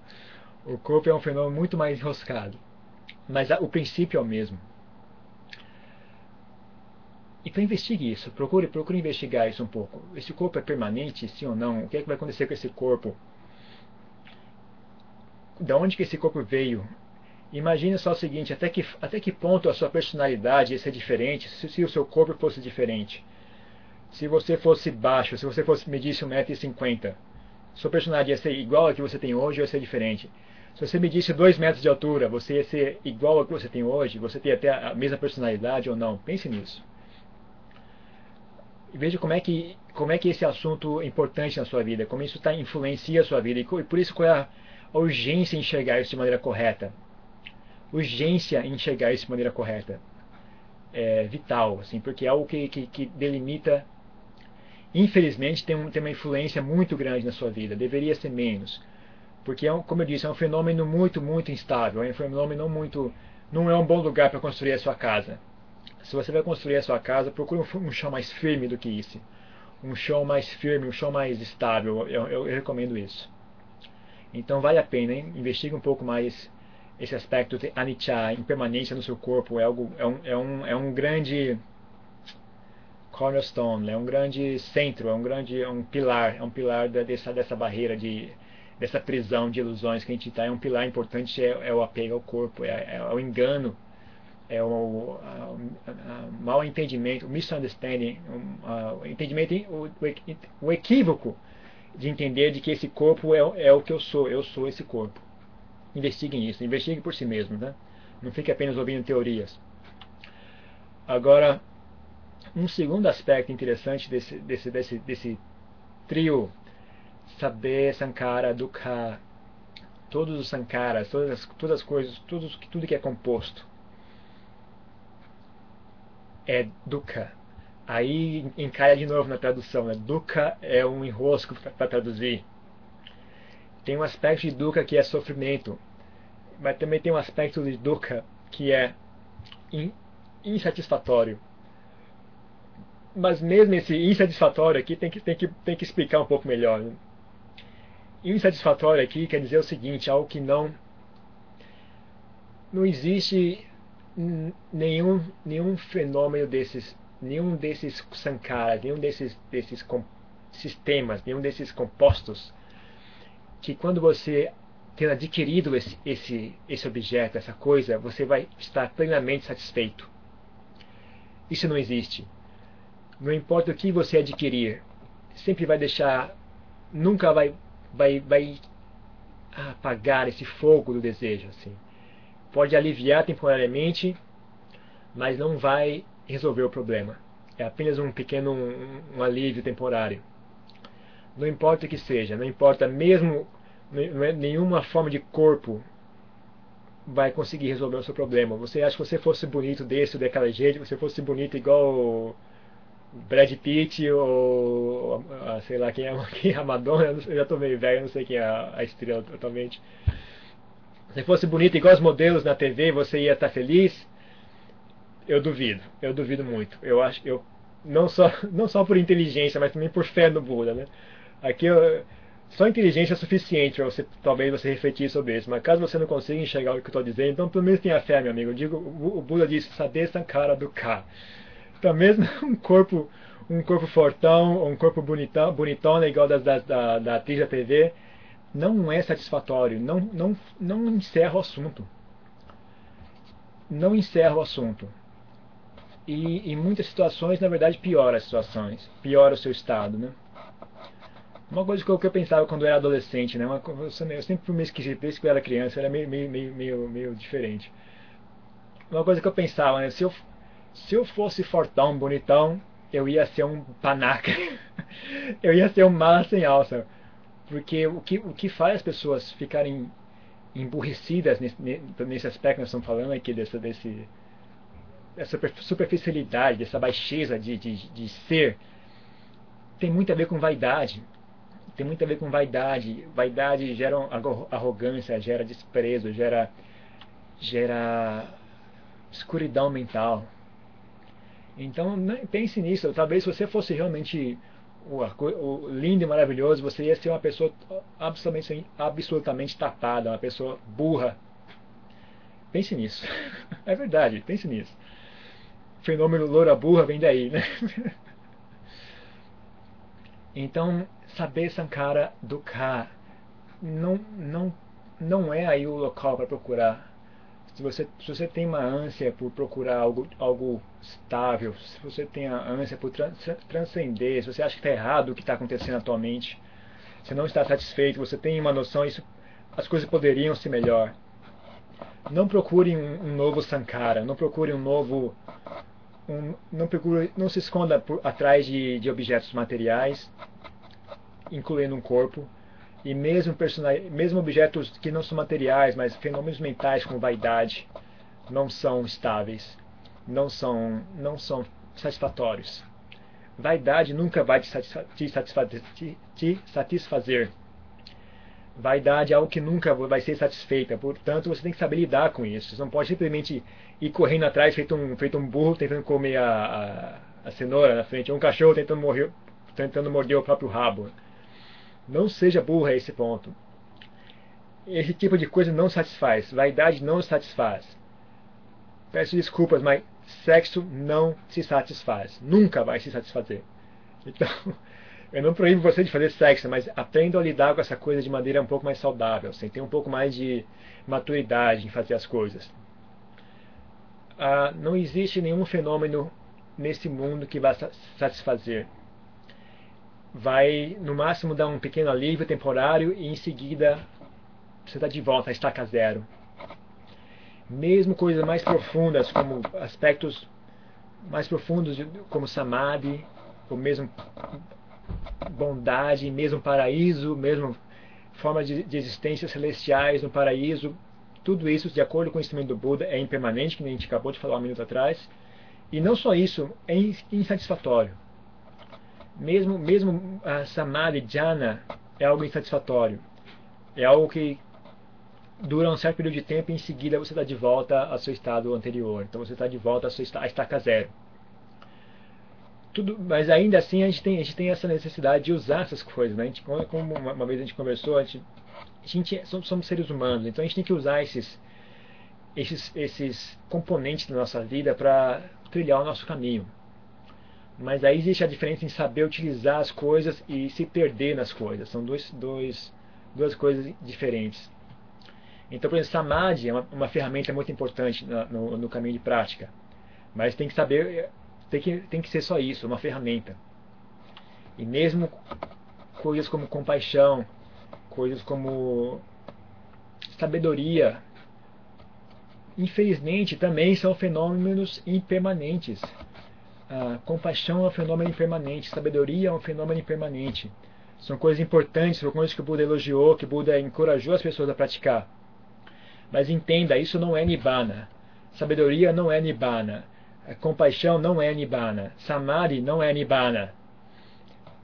Speaker 1: O corpo é um fenômeno muito mais enroscado. Mas a, o princípio é o mesmo. Então investigue isso, procure, procure investigar isso um pouco. Esse corpo é permanente, sim ou não? O que é que vai acontecer com esse corpo? Da onde que esse corpo veio? Imagine só o seguinte, até que, até que ponto a sua personalidade ia ser diferente se, se o seu corpo fosse diferente? Se você fosse baixo, se você fosse medisse 1,50m, sua personalidade ia ser igual a que você tem hoje ou ia ser diferente? Se você medisse 2 metros de altura, você ia ser igual ao que você tem hoje? Você teria até a mesma personalidade ou não? Pense nisso. E veja como é que como é que esse assunto é importante na sua vida, como isso tá, influencia a sua vida e por isso qual é a urgência em enxergar isso de maneira correta. Urgência em enxergar isso de maneira correta. É vital, assim, porque é algo que, que, que delimita infelizmente tem, um, tem uma influência muito grande na sua vida. Deveria ser menos. Porque, é um, como eu disse, é um fenômeno muito, muito instável. É um fenômeno muito. Não é um bom lugar para construir a sua casa. Se você vai construir a sua casa, procure um, um chão mais firme do que isso. Um chão mais firme, um chão mais estável. Eu, eu, eu recomendo isso. Então vale a pena, hein? investigue um pouco mais esse aspecto de anicca, impermanência no seu corpo. É, algo, é, um, é, um, é um grande cornerstone, é um grande centro, é um grande é um pilar, é um pilar dessa, dessa barreira de dessa prisão de ilusões que a gente está. É um pilar importante é, é o apego ao corpo, é, é, o engano, é o a, a, mal entendimento, o misunderstanding, o, entendimento, o, o, equívoco de entender de que esse corpo é, é o que eu sou, eu sou esse corpo. Investiguem isso, investiguem por si mesmos, né? Não fique apenas ouvindo teorias. Agora, um segundo aspecto interessante desse, desse, desse, desse trio Saber, Sankara, Dukha, todos os Sankaras, todas as, todas as coisas, tudo, tudo que é composto é Dukha. Aí encaia de novo na tradução, né? Dukha é um enrosco para traduzir. Tem um aspecto de Dukha que é sofrimento, mas também tem um aspecto de Dukha que é insatisfatório mas mesmo esse insatisfatório aqui tem que, tem que, tem que explicar um pouco melhor. Né? Insatisfatório aqui quer dizer o seguinte, algo que não não existe nenhum nenhum fenômeno desses, nenhum desses sankaras, nenhum desses desses sistemas, nenhum desses compostos que quando você ter adquirido esse, esse, esse objeto, essa coisa, você vai estar plenamente satisfeito. Isso não existe. Não importa o que você adquirir, sempre vai deixar, nunca vai, vai, vai apagar esse fogo do desejo. Assim. Pode aliviar temporariamente, mas não vai resolver o problema. É apenas um pequeno um, um alívio temporário. Não importa o que seja, não importa mesmo é nenhuma forma de corpo vai conseguir resolver o seu problema. Você acha que você fosse bonito desse ou daquela jeito, você fosse bonito igual Brad Pitt ou sei lá quem é, [laughs] quem é a Madonna, eu já tô meio velho, não sei quem é a, estrela totalmente. Se fosse bonito igual os modelos na TV, você ia estar feliz? Eu duvido, eu duvido muito. Eu acho, eu não só [laughs] não só por inteligência, mas também por fé no Buda, né? Aqui eu, só inteligência é suficiente para você talvez você refletir sobre isso. Mas caso você não consiga enxergar o que eu estou dizendo, então pelo menos tenha fé, meu amigo. Eu digo, o, o Buda disse, saber sankara do Ka. Então mesmo [laughs] um corpo, um corpo fortão, um corpo bonitão, bonitona igual das, das, da, da atriz da TV, não é satisfatório, não, não, não encerra o assunto. Não encerra o assunto. E em muitas situações, na verdade, piora as situações, piora o seu estado, né? Uma coisa que eu, que eu pensava quando eu era adolescente, né? Uma, eu sempre fui meio esquisito, desde que eu era criança, era meio, meio, meio, meio, meio diferente. Uma coisa que eu pensava, né? Se eu, se eu fosse fortão, bonitão, eu ia ser um panaca. [laughs] eu ia ser um mala sem alça. Porque o que, o que faz as pessoas ficarem emburrecidas nesse, nesse aspecto que nós estamos falando aqui, dessa, desse, dessa superficialidade, dessa baixeza de, de, de ser, tem muito a ver com vaidade. Tem muito a ver com vaidade. Vaidade gera arrogância, gera desprezo, gera, gera escuridão mental. Então pense nisso. Talvez se você fosse realmente o, o, lindo e maravilhoso, você ia ser uma pessoa absolutamente, absolutamente tapada, uma pessoa burra. Pense nisso. [laughs] É verdade, pense nisso. O fenômeno loura burra vem daí, né? [laughs] Então, saber Sankara Dukkha não, não, não é aí o local para procurar. Se você, se você tem uma ânsia por procurar algo, algo estável, se você tem a ânsia por trans, transcender, se você acha que está errado o que está acontecendo atualmente, você não está satisfeito, você tem uma noção, isso, as coisas poderiam ser melhor. Não procure um, um novo Sankara, não procure um novo. Um, não, procure, não se esconda por, atrás de, de objetos materiais, incluindo um corpo, e mesmo, mesmo objetos que não são materiais, mas fenômenos mentais como vaidade, não são estáveis, não são, não são satisfatórios. Vaidade nunca vai te, satisfa te, satisfazer, te, te satisfazer. Vaidade é algo que nunca vai ser satisfeita, portanto você tem que saber lidar com isso. Você não pode simplesmente ir correndo atrás, feito um, feito um burro, tentando comer a, a, a cenoura na frente, ou um cachorro tentando, morrer, tentando morder o próprio rabo. Não seja burro a esse ponto. Esse tipo de coisa não satisfaz. Vaidade não satisfaz. Peço desculpas, mas sexo não se satisfaz. Nunca vai se satisfazer. Então, [laughs] eu não proíbo você de fazer sexo, mas aprenda a lidar com essa coisa de maneira um pouco mais saudável, sem ter um pouco mais de maturidade em fazer as coisas. Ah, não existe nenhum fenômeno nesse mundo que vá satisfazer. Vai, no máximo, dar um pequeno alívio temporário e em seguida você está de volta à estaca zero. Mesmo coisas mais profundas, como aspectos mais profundos, como samadhi, ou mesmo bondade, mesmo paraíso, mesmo forma de, de celestiais no paraíso, tudo isso, de acordo com o ensinamento do Buda, é impermanente, que a gente acabou de falar um minuto atrás. E não só isso, é insatisfatório. Mesmo, mesmo a Samadhi Jhana é algo insatisfatório. É algo que dura um certo período de tempo e em seguida você está de volta ao seu estado anterior. Então você está de volta à sua estaca zero. Tudo, mas ainda assim a gente, tem, a gente tem essa necessidade de usar essas coisas. Né? Gente, como uma, uma vez a gente conversou, a gente, a gente somos, somos, seres humanos, então a gente tem que usar esses, esses, esses componentes da nossa vida para trilhar o nosso caminho. Mas aí existe a diferença em saber utilizar as coisas e se perder nas coisas. São dois, dois, duas coisas diferentes. Então, por exemplo, Samadhi é uma, uma ferramenta muito importante no, no, caminho de prática. Mas tem que saber, tem que, tem que ser só isso, uma ferramenta. E mesmo coisas como compaixão, coisas como sabedoria, infelizmente também são fenômenos impermanentes. Compaixão é um fenômeno impermanente, sabedoria é um fenômeno impermanente. São coisas importantes, são coisas que o Buda elogiou, que o Buda encorajou as pessoas a praticar. Mas entenda, isso não é Nibbana. Sabedoria não é Nibbana. Compaixão não é Nibbana. Samadhi não é Nibbana.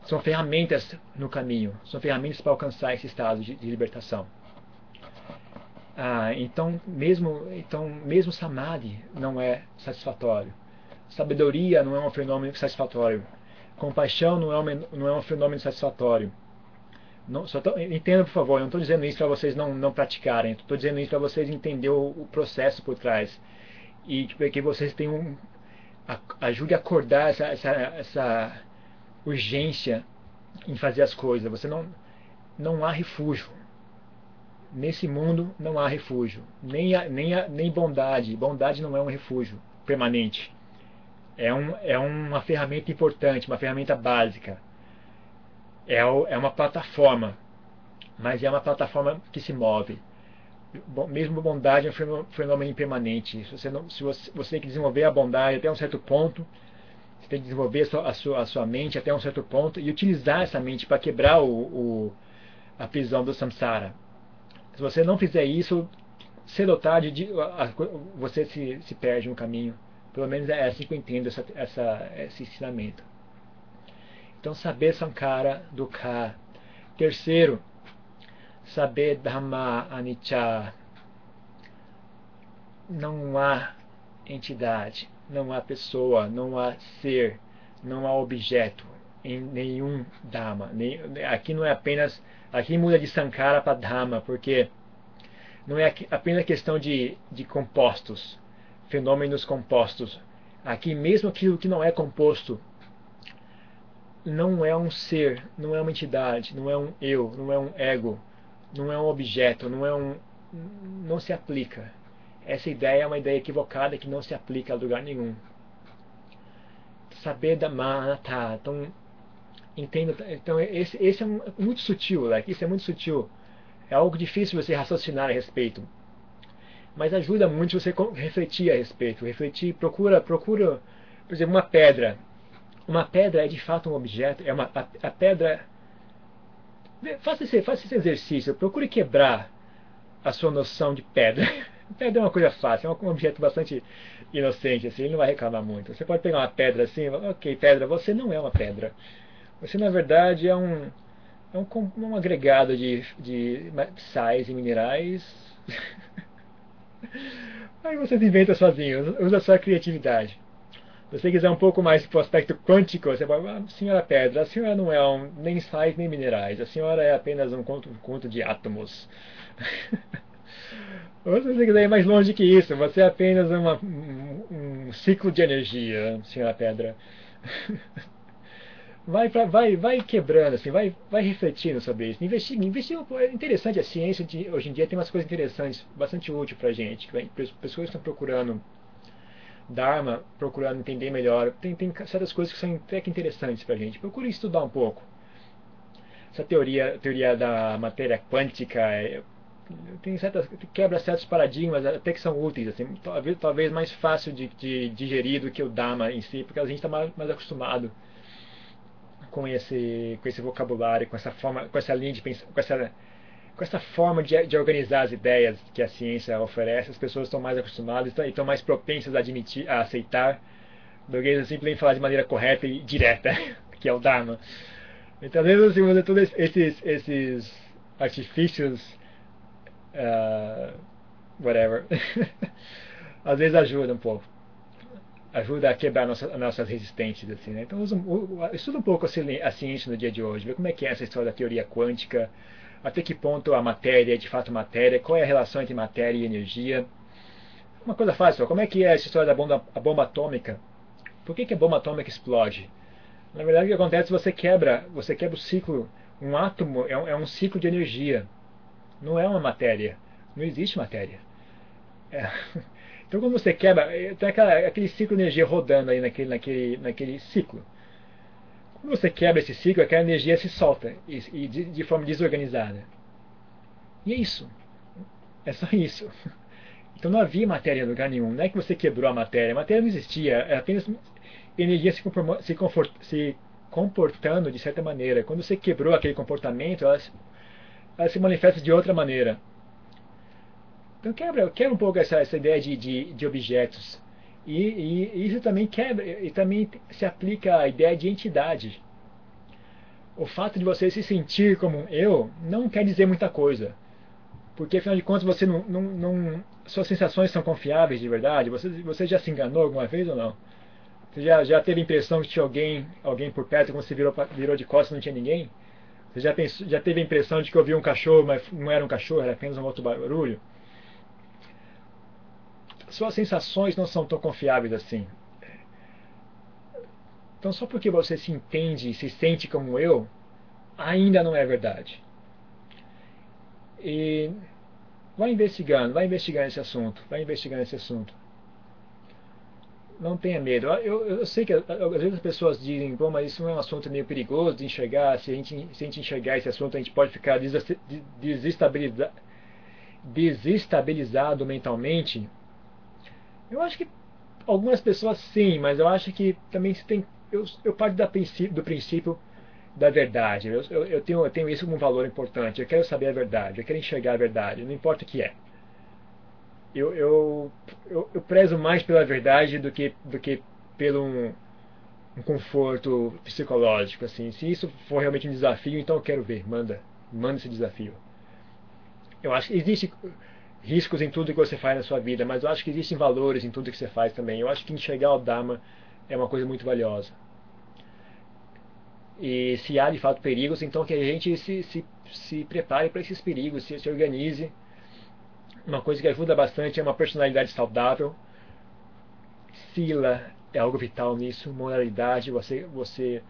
Speaker 1: São ferramentas no caminho. São ferramentas para alcançar esse estado de, de libertação. Ah, então, mesmo, então, mesmo Samadhi não é satisfatório. Sabedoria não é um fenômeno satisfatório. Compaixão não é um, não é um fenômeno satisfatório. Entenda, por favor, eu não estou dizendo isso para vocês não, não praticarem. Estou dizendo isso para vocês entenderem o, o, processo por trás. E tipo, que vocês tenham a, ajude a acordar essa, essa, essa urgência em fazer as coisas. Você não, não há refúgio. Nesse mundo não há refúgio. Nem, a, nem, a, nem bondade. Bondade não é um refúgio permanente é, um, é uma ferramenta importante, uma ferramenta básica. É, é uma plataforma, mas é uma plataforma que se move. Bom, mesmo bondade é um fenômeno impermanente. Se você, não, se você, você tem que desenvolver a bondade até um certo ponto, você tem que desenvolver a sua, a sua, a sua mente até um certo ponto e utilizar essa mente para quebrar o, o, a prisão do samsara. Se você não fizer isso, cedo ou tarde você se, se perde no caminho. Pelo menos é assim que eu entendo essa, essa, esse ensinamento. Então, saber Sankara Dukha. Terceiro, saber Dhamma Anicca. Não há entidade, não há pessoa, não há ser, não há objeto em nenhum Dhamma. Aqui não é apenas. Aqui muda de Sankara para Dhamma, porque não é apenas questão de, de compostos, fenômenos compostos. Aqui, mesmo aquilo que não é composto, não é um ser, não é uma entidade, não é um eu, não é um ego, não é um objeto, não é um. não se aplica. Essa ideia é uma ideia equivocada que não se aplica a lugar nenhum. Saber da mana, tá. Então, entenda. Então, esse, esse é um, muito sutil, like, isso é muito sutil. É algo difícil você raciocinar a respeito. Mas ajuda muito você refletir a respeito. Refletir, procura, procura, por exemplo, uma pedra. Uma pedra é de fato um objeto. É uma, a, a pedra. Faça esse, faça esse exercício. Procure quebrar a sua noção de pedra. [laughs] Pedra é uma coisa fácil, é um objeto bastante inocente, assim, ele não vai reclamar muito. Você pode pegar uma pedra assim, ok, pedra, você não é uma pedra. Você, na verdade, é um, é um, um agregado de, de sais e minerais. [laughs] [laughs] Aí você inventa sozinho, usa a sua criatividade. Se você quiser um pouco mais para o aspecto quântico, você falar, ah, senhora Pedra, a senhora não é um, nem sais nem minerais, a senhora é apenas um conto, conto de átomos. [laughs] Ou se você quiser ir mais longe que isso, você é apenas uma, um, um ciclo de energia, senhora Pedra. [laughs] vai, vai, vai quebrando, assim, vai, vai refletindo sobre isso. Investir, investir é interessante, a ciência de, hoje em dia tem umas coisas interessantes, bastante útil pra gente. Pessoas estão procurando Dharma, procurando entender melhor. Tem, tem certas coisas que são até que interessantes pra gente. Procure estudar um pouco. Essa teoria, teoria da matéria quântica é, tem certas, quebra certos paradigmas até que são úteis, assim, talvez, talvez mais fácil de, de digerir do que o Dharma em si, porque a gente está mais, mais acostumado com esse, com esse vocabulário, com essa forma, com essa linha de pensar, com essa, com essa forma de, de organizar as ideias que a ciência oferece, as pessoas estão mais acostumadas e estão mais propensas a admitir, a aceitar, do que simplesmente falar de maneira correta e direta, [laughs] que é o Dharma. Então, às vezes, assim, todos esses, esses artifícios, uh, whatever, [laughs] às vezes ajuda um pouco ajuda a quebrar nossa, nossas resistências. Assim, né? Então, estuda um pouco a ciência no dia de hoje, vê como é que é essa história da teoria quântica, até que ponto a matéria é de fato matéria, qual é a relação entre matéria e energia. Uma coisa fácil, como é que é essa história da bomba, bomba atômica? Por que, que a bomba atômica explode? Na verdade, o que acontece é você quebra, você quebra o ciclo. Um átomo é um, é um ciclo de energia, não é uma matéria. Não existe matéria. É, [laughs] Então quando você quebra, eh, tem aquela, aquele ciclo de energia rodando aí naquele, naquele, naquele ciclo. Quando você quebra esse ciclo, aquela energia se solta e, e de, de, forma desorganizada. E é isso. É só [laughs] isso. Então não havia matéria em lugar nenhum. Não é que você quebrou a matéria. A matéria não existia. Era apenas energia se, se, confort, se comportando de certa maneira. Quando você quebrou aquele comportamento, ela, ela se manifesta de outra maneira. Então quebra, quebra um pouco essa, essa ideia de, de, de objetos. E, e, isso também quebra, e também se aplica à ideia de entidade. O fato de você se sentir como um eu não quer dizer muita coisa. Porque afinal de contas você não, não, não suas sensações são confiáveis de verdade. Você, você já se enganou alguma vez ou não? Você já, já teve a impressão que tinha alguém, alguém por perto quando você virou, virou de costas não tinha ninguém? Você já, pensou, já teve a impressão de que ouviu um cachorro, mas não era um cachorro, era apenas um outro barulho? Suas sensações não são tão confiáveis assim. Então, só porque você se entende e se sente como eu, ainda não é verdade. E vai investigando, vai investigando esse assunto, vai investigando esse assunto. Não tenha medo. Eu, eu sei que às vezes as pessoas dizem, Bom, mas isso é um assunto meio perigoso de enxergar. Se a gente, se a gente enxergar esse assunto, a gente pode ficar desestabilizado, desestabilizado mentalmente. Eu acho que algumas pessoas sim, mas eu acho que também se tem. Eu, eu parto da princípio, do princípio da verdade. Eu, eu, eu, tenho, eu tenho isso como um valor importante. Eu quero saber a verdade, eu quero enxergar a verdade, não importa o que é. Eu, eu, eu, eu prezo mais pela verdade do que, do que pelo um, um conforto psicológico. Assim. Se isso for realmente um desafio, então eu quero ver. Manda, manda esse desafio. Eu acho que existe riscos em tudo que você faz na sua vida, mas eu acho que existem valores em tudo que você faz também. Eu acho que enxergar o Dharma é uma coisa muito valiosa. E se há de fato perigos, então que a gente se, se, se prepare para esses perigos, se, se organize Uma coisa que ajuda bastante é uma personalidade saudável. Sila é algo vital nisso, moralidade, você, você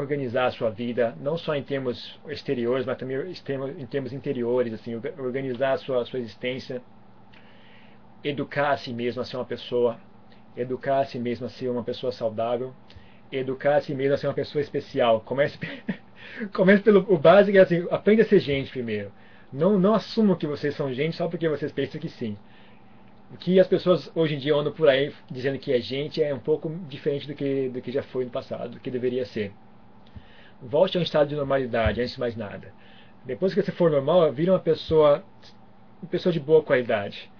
Speaker 1: organizar a sua vida, não só em termos exteriores, mas também em termos interiores, assim, organizar a sua, a sua existência, educar a si mesmo a ser uma pessoa, educar a si mesmo a ser uma pessoa saudável, educar a si mesmo a ser uma pessoa especial. Comece, [laughs] comece pelo o básico, é assim, aprenda a ser gente primeiro. Não, não assumam que vocês são gente só porque vocês pensam que sim. O que as pessoas hoje em dia andam por aí dizendo que é gente é um pouco diferente do que, do que já foi no passado, do que deveria ser. Volte a um estado de normalidade, antes de mais nada. Depois que você for normal, vira uma pessoa, uma pessoa de boa qualidade.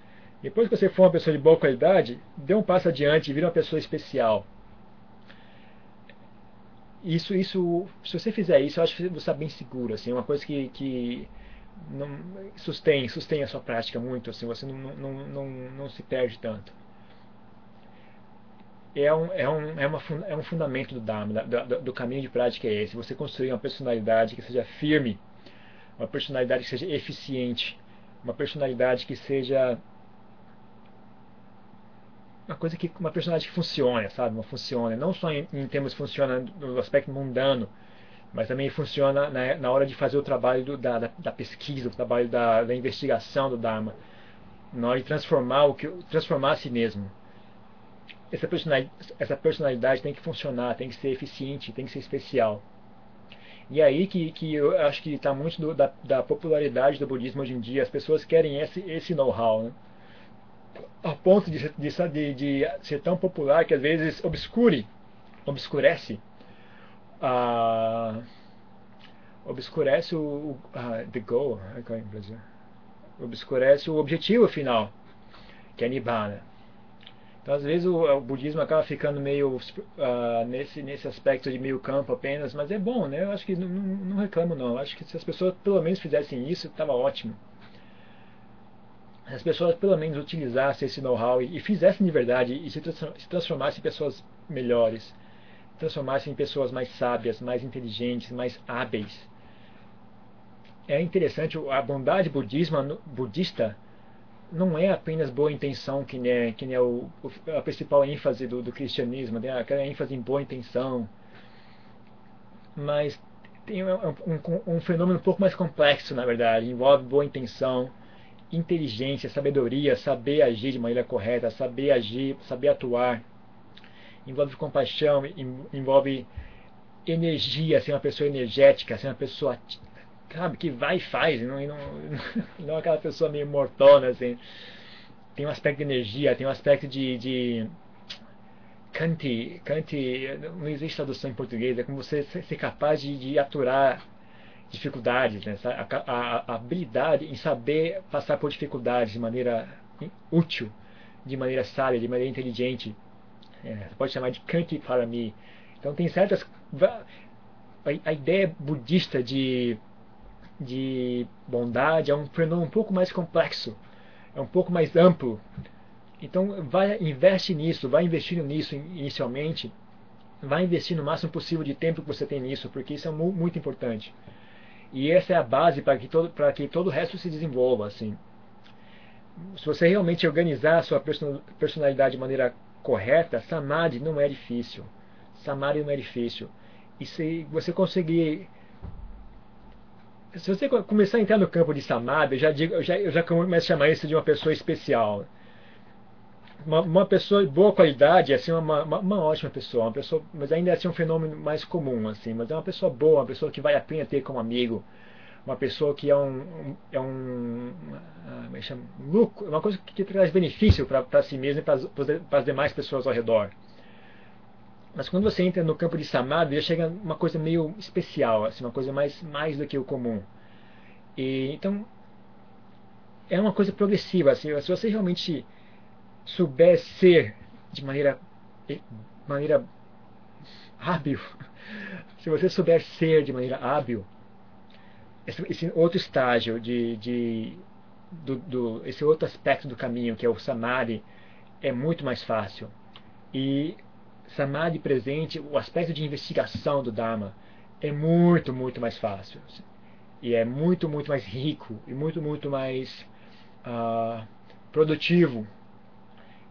Speaker 1: Depois que você for uma pessoa de boa qualidade, dê um passo adiante e vira uma pessoa especial. Isso, isso, se você fizer isso, eu acho que você está bem seguro. Assim, é uma coisa que, que não, sustém, sustém a sua prática muito. Assim, você não, não, não, não se perde tanto é um, é um, é uma, é um fundamento do Dharma, do, do, caminho de prática é esse. Você construir uma personalidade que seja firme, uma personalidade que seja eficiente, uma personalidade que seja uma coisa que uma personalidade que funcione, sabe? Uma funcione, não só em, em termos funciona no aspecto mundano, mas também funciona na, na hora de fazer o trabalho do, da, da, da, pesquisa, o trabalho da, da investigação do Dharma, na hora de transformar o que transformar a si mesmo essa personalidade, essa personalidade tem que funcionar, tem que ser eficiente, tem que ser especial. E é aí que, que eu acho que está muito do, da, da, popularidade do budismo hoje em dia. As pessoas querem esse, esse know-how, né? a ponto de, de, de, ser tão popular que às vezes obscure, obscurece, obscurece o, uh, the goal, obscurece o objetivo final, que é Nibbana. Então, às vezes, o, o budismo acaba ficando meio uh, nesse, nesse aspecto de meio campo apenas, mas é bom, né? Eu acho que não, não reclamo, não. Eu acho que se as pessoas pelo menos fizessem isso, estava ótimo. Se as pessoas pelo menos utilizassem esse know-how e, e, fizessem de verdade e se, se transformassem em pessoas melhores, transformassem em pessoas mais sábias, mais inteligentes, mais hábeis. É interessante, a bondade budismo, budista não é apenas boa intenção que é, que é o, a principal ênfase do, do cristianismo, né? aquela ênfase em boa intenção, mas tem um, um, um, fenômeno um pouco mais complexo, na verdade, envolve boa intenção, inteligência, sabedoria, saber agir de maneira correta, saber agir, saber atuar, envolve compaixão, envolve energia, ser uma pessoa energética, ser uma pessoa sabe, que vai e faz, e não, e não, [laughs] não aquela pessoa meio mortona, assim. Tem um aspecto de energia, tem um aspecto de, de Kanti, Kanti, não existe tradução em português, é como você ser capaz de, de aturar dificuldades, né? a, a, a, habilidade em saber passar por dificuldades de maneira útil, de maneira sábia, de maneira inteligente. É, você pode chamar de Kanti para mim. Então tem certas. A, a ideia budista de de bondade é um fenômeno um pouco mais complexo, é um pouco mais amplo. Então, vai investe nisso, vai investindo nisso inicialmente, vai investir no máximo possível de tempo que você tem nisso, porque isso é muito importante. E essa é a base para que todo, para que todo o resto se desenvolva. Assim. Se você realmente organizar a sua personalidade de maneira correta, Samadhi não é difícil. Samadhi não é difícil. E se você conseguir se você começar a entrar no campo de Samadhi, eu já, digo, eu já, eu já começo a chamar isso de uma pessoa especial. Uma, uma pessoa de boa qualidade é assim, uma, uma, uma, ótima pessoa, uma pessoa, mas ainda é assim, um fenômeno mais comum, assim, mas é uma pessoa boa, uma pessoa que vale a pena ter como amigo, uma pessoa que é um, é um, é é chama, lucro, uma coisa que, que traz benefício para si mesmo e para as demais pessoas ao redor. Mas quando você entra no campo de samadhi, já chega uma coisa meio especial, assim, uma coisa mais, mais do que o comum. E, então, é uma coisa progressiva. Assim, se você realmente souber ser de maneira, de maneira hábil, [laughs] se você souber ser de maneira hábil, esse, esse outro estágio de, de do, do, esse outro aspecto do caminho que é o samadhi é muito mais fácil e Samadhi presente, o aspecto de investigação do Dharma é muito, muito mais fácil. e é muito, muito mais rico e muito, muito mais uh, produtivo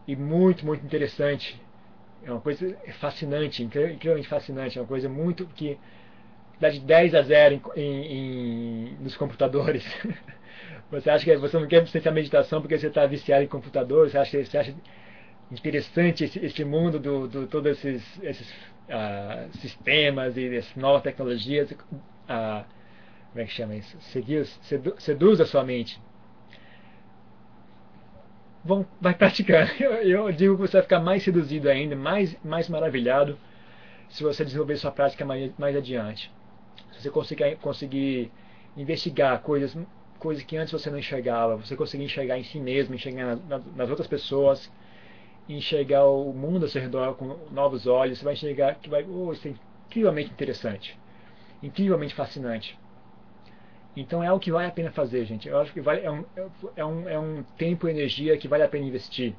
Speaker 1: e muito, muito interessante. É uma coisa fascinante, incrivelmente fascinante, é uma coisa muito que dá de 10 a 0 em, em, em, nos computadores. [laughs] Você acha que você não quer a meditação porque você está viciado em computador? Você acha, você acha interessante esse, esse mundo do, do todos esses, esses uh, sistemas e essas novas tecnologias? Uh, como é que chama isso? Seduz, sedu, seduz a sua mente. Bom, vai praticando. [laughs] Eu, eu, digo que você vai ficar mais seduzido ainda, mais, mais maravilhado se você desenvolver sua prática mais, mais adiante. Se você conseguir, conseguir investigar coisas, coisas que antes você não enxergava, você conseguir enxergar em si mesmo, enxergar na, na, nas outras pessoas, enxergar o mundo ao seu redor com novos olhos, você vai enxergar que vai, oh, isso é incrivelmente interessante, incrivelmente fascinante. Então é algo que vale a pena fazer, gente. Eu acho que vale, é, um, é, um, é um tempo e energia que vale a pena investir.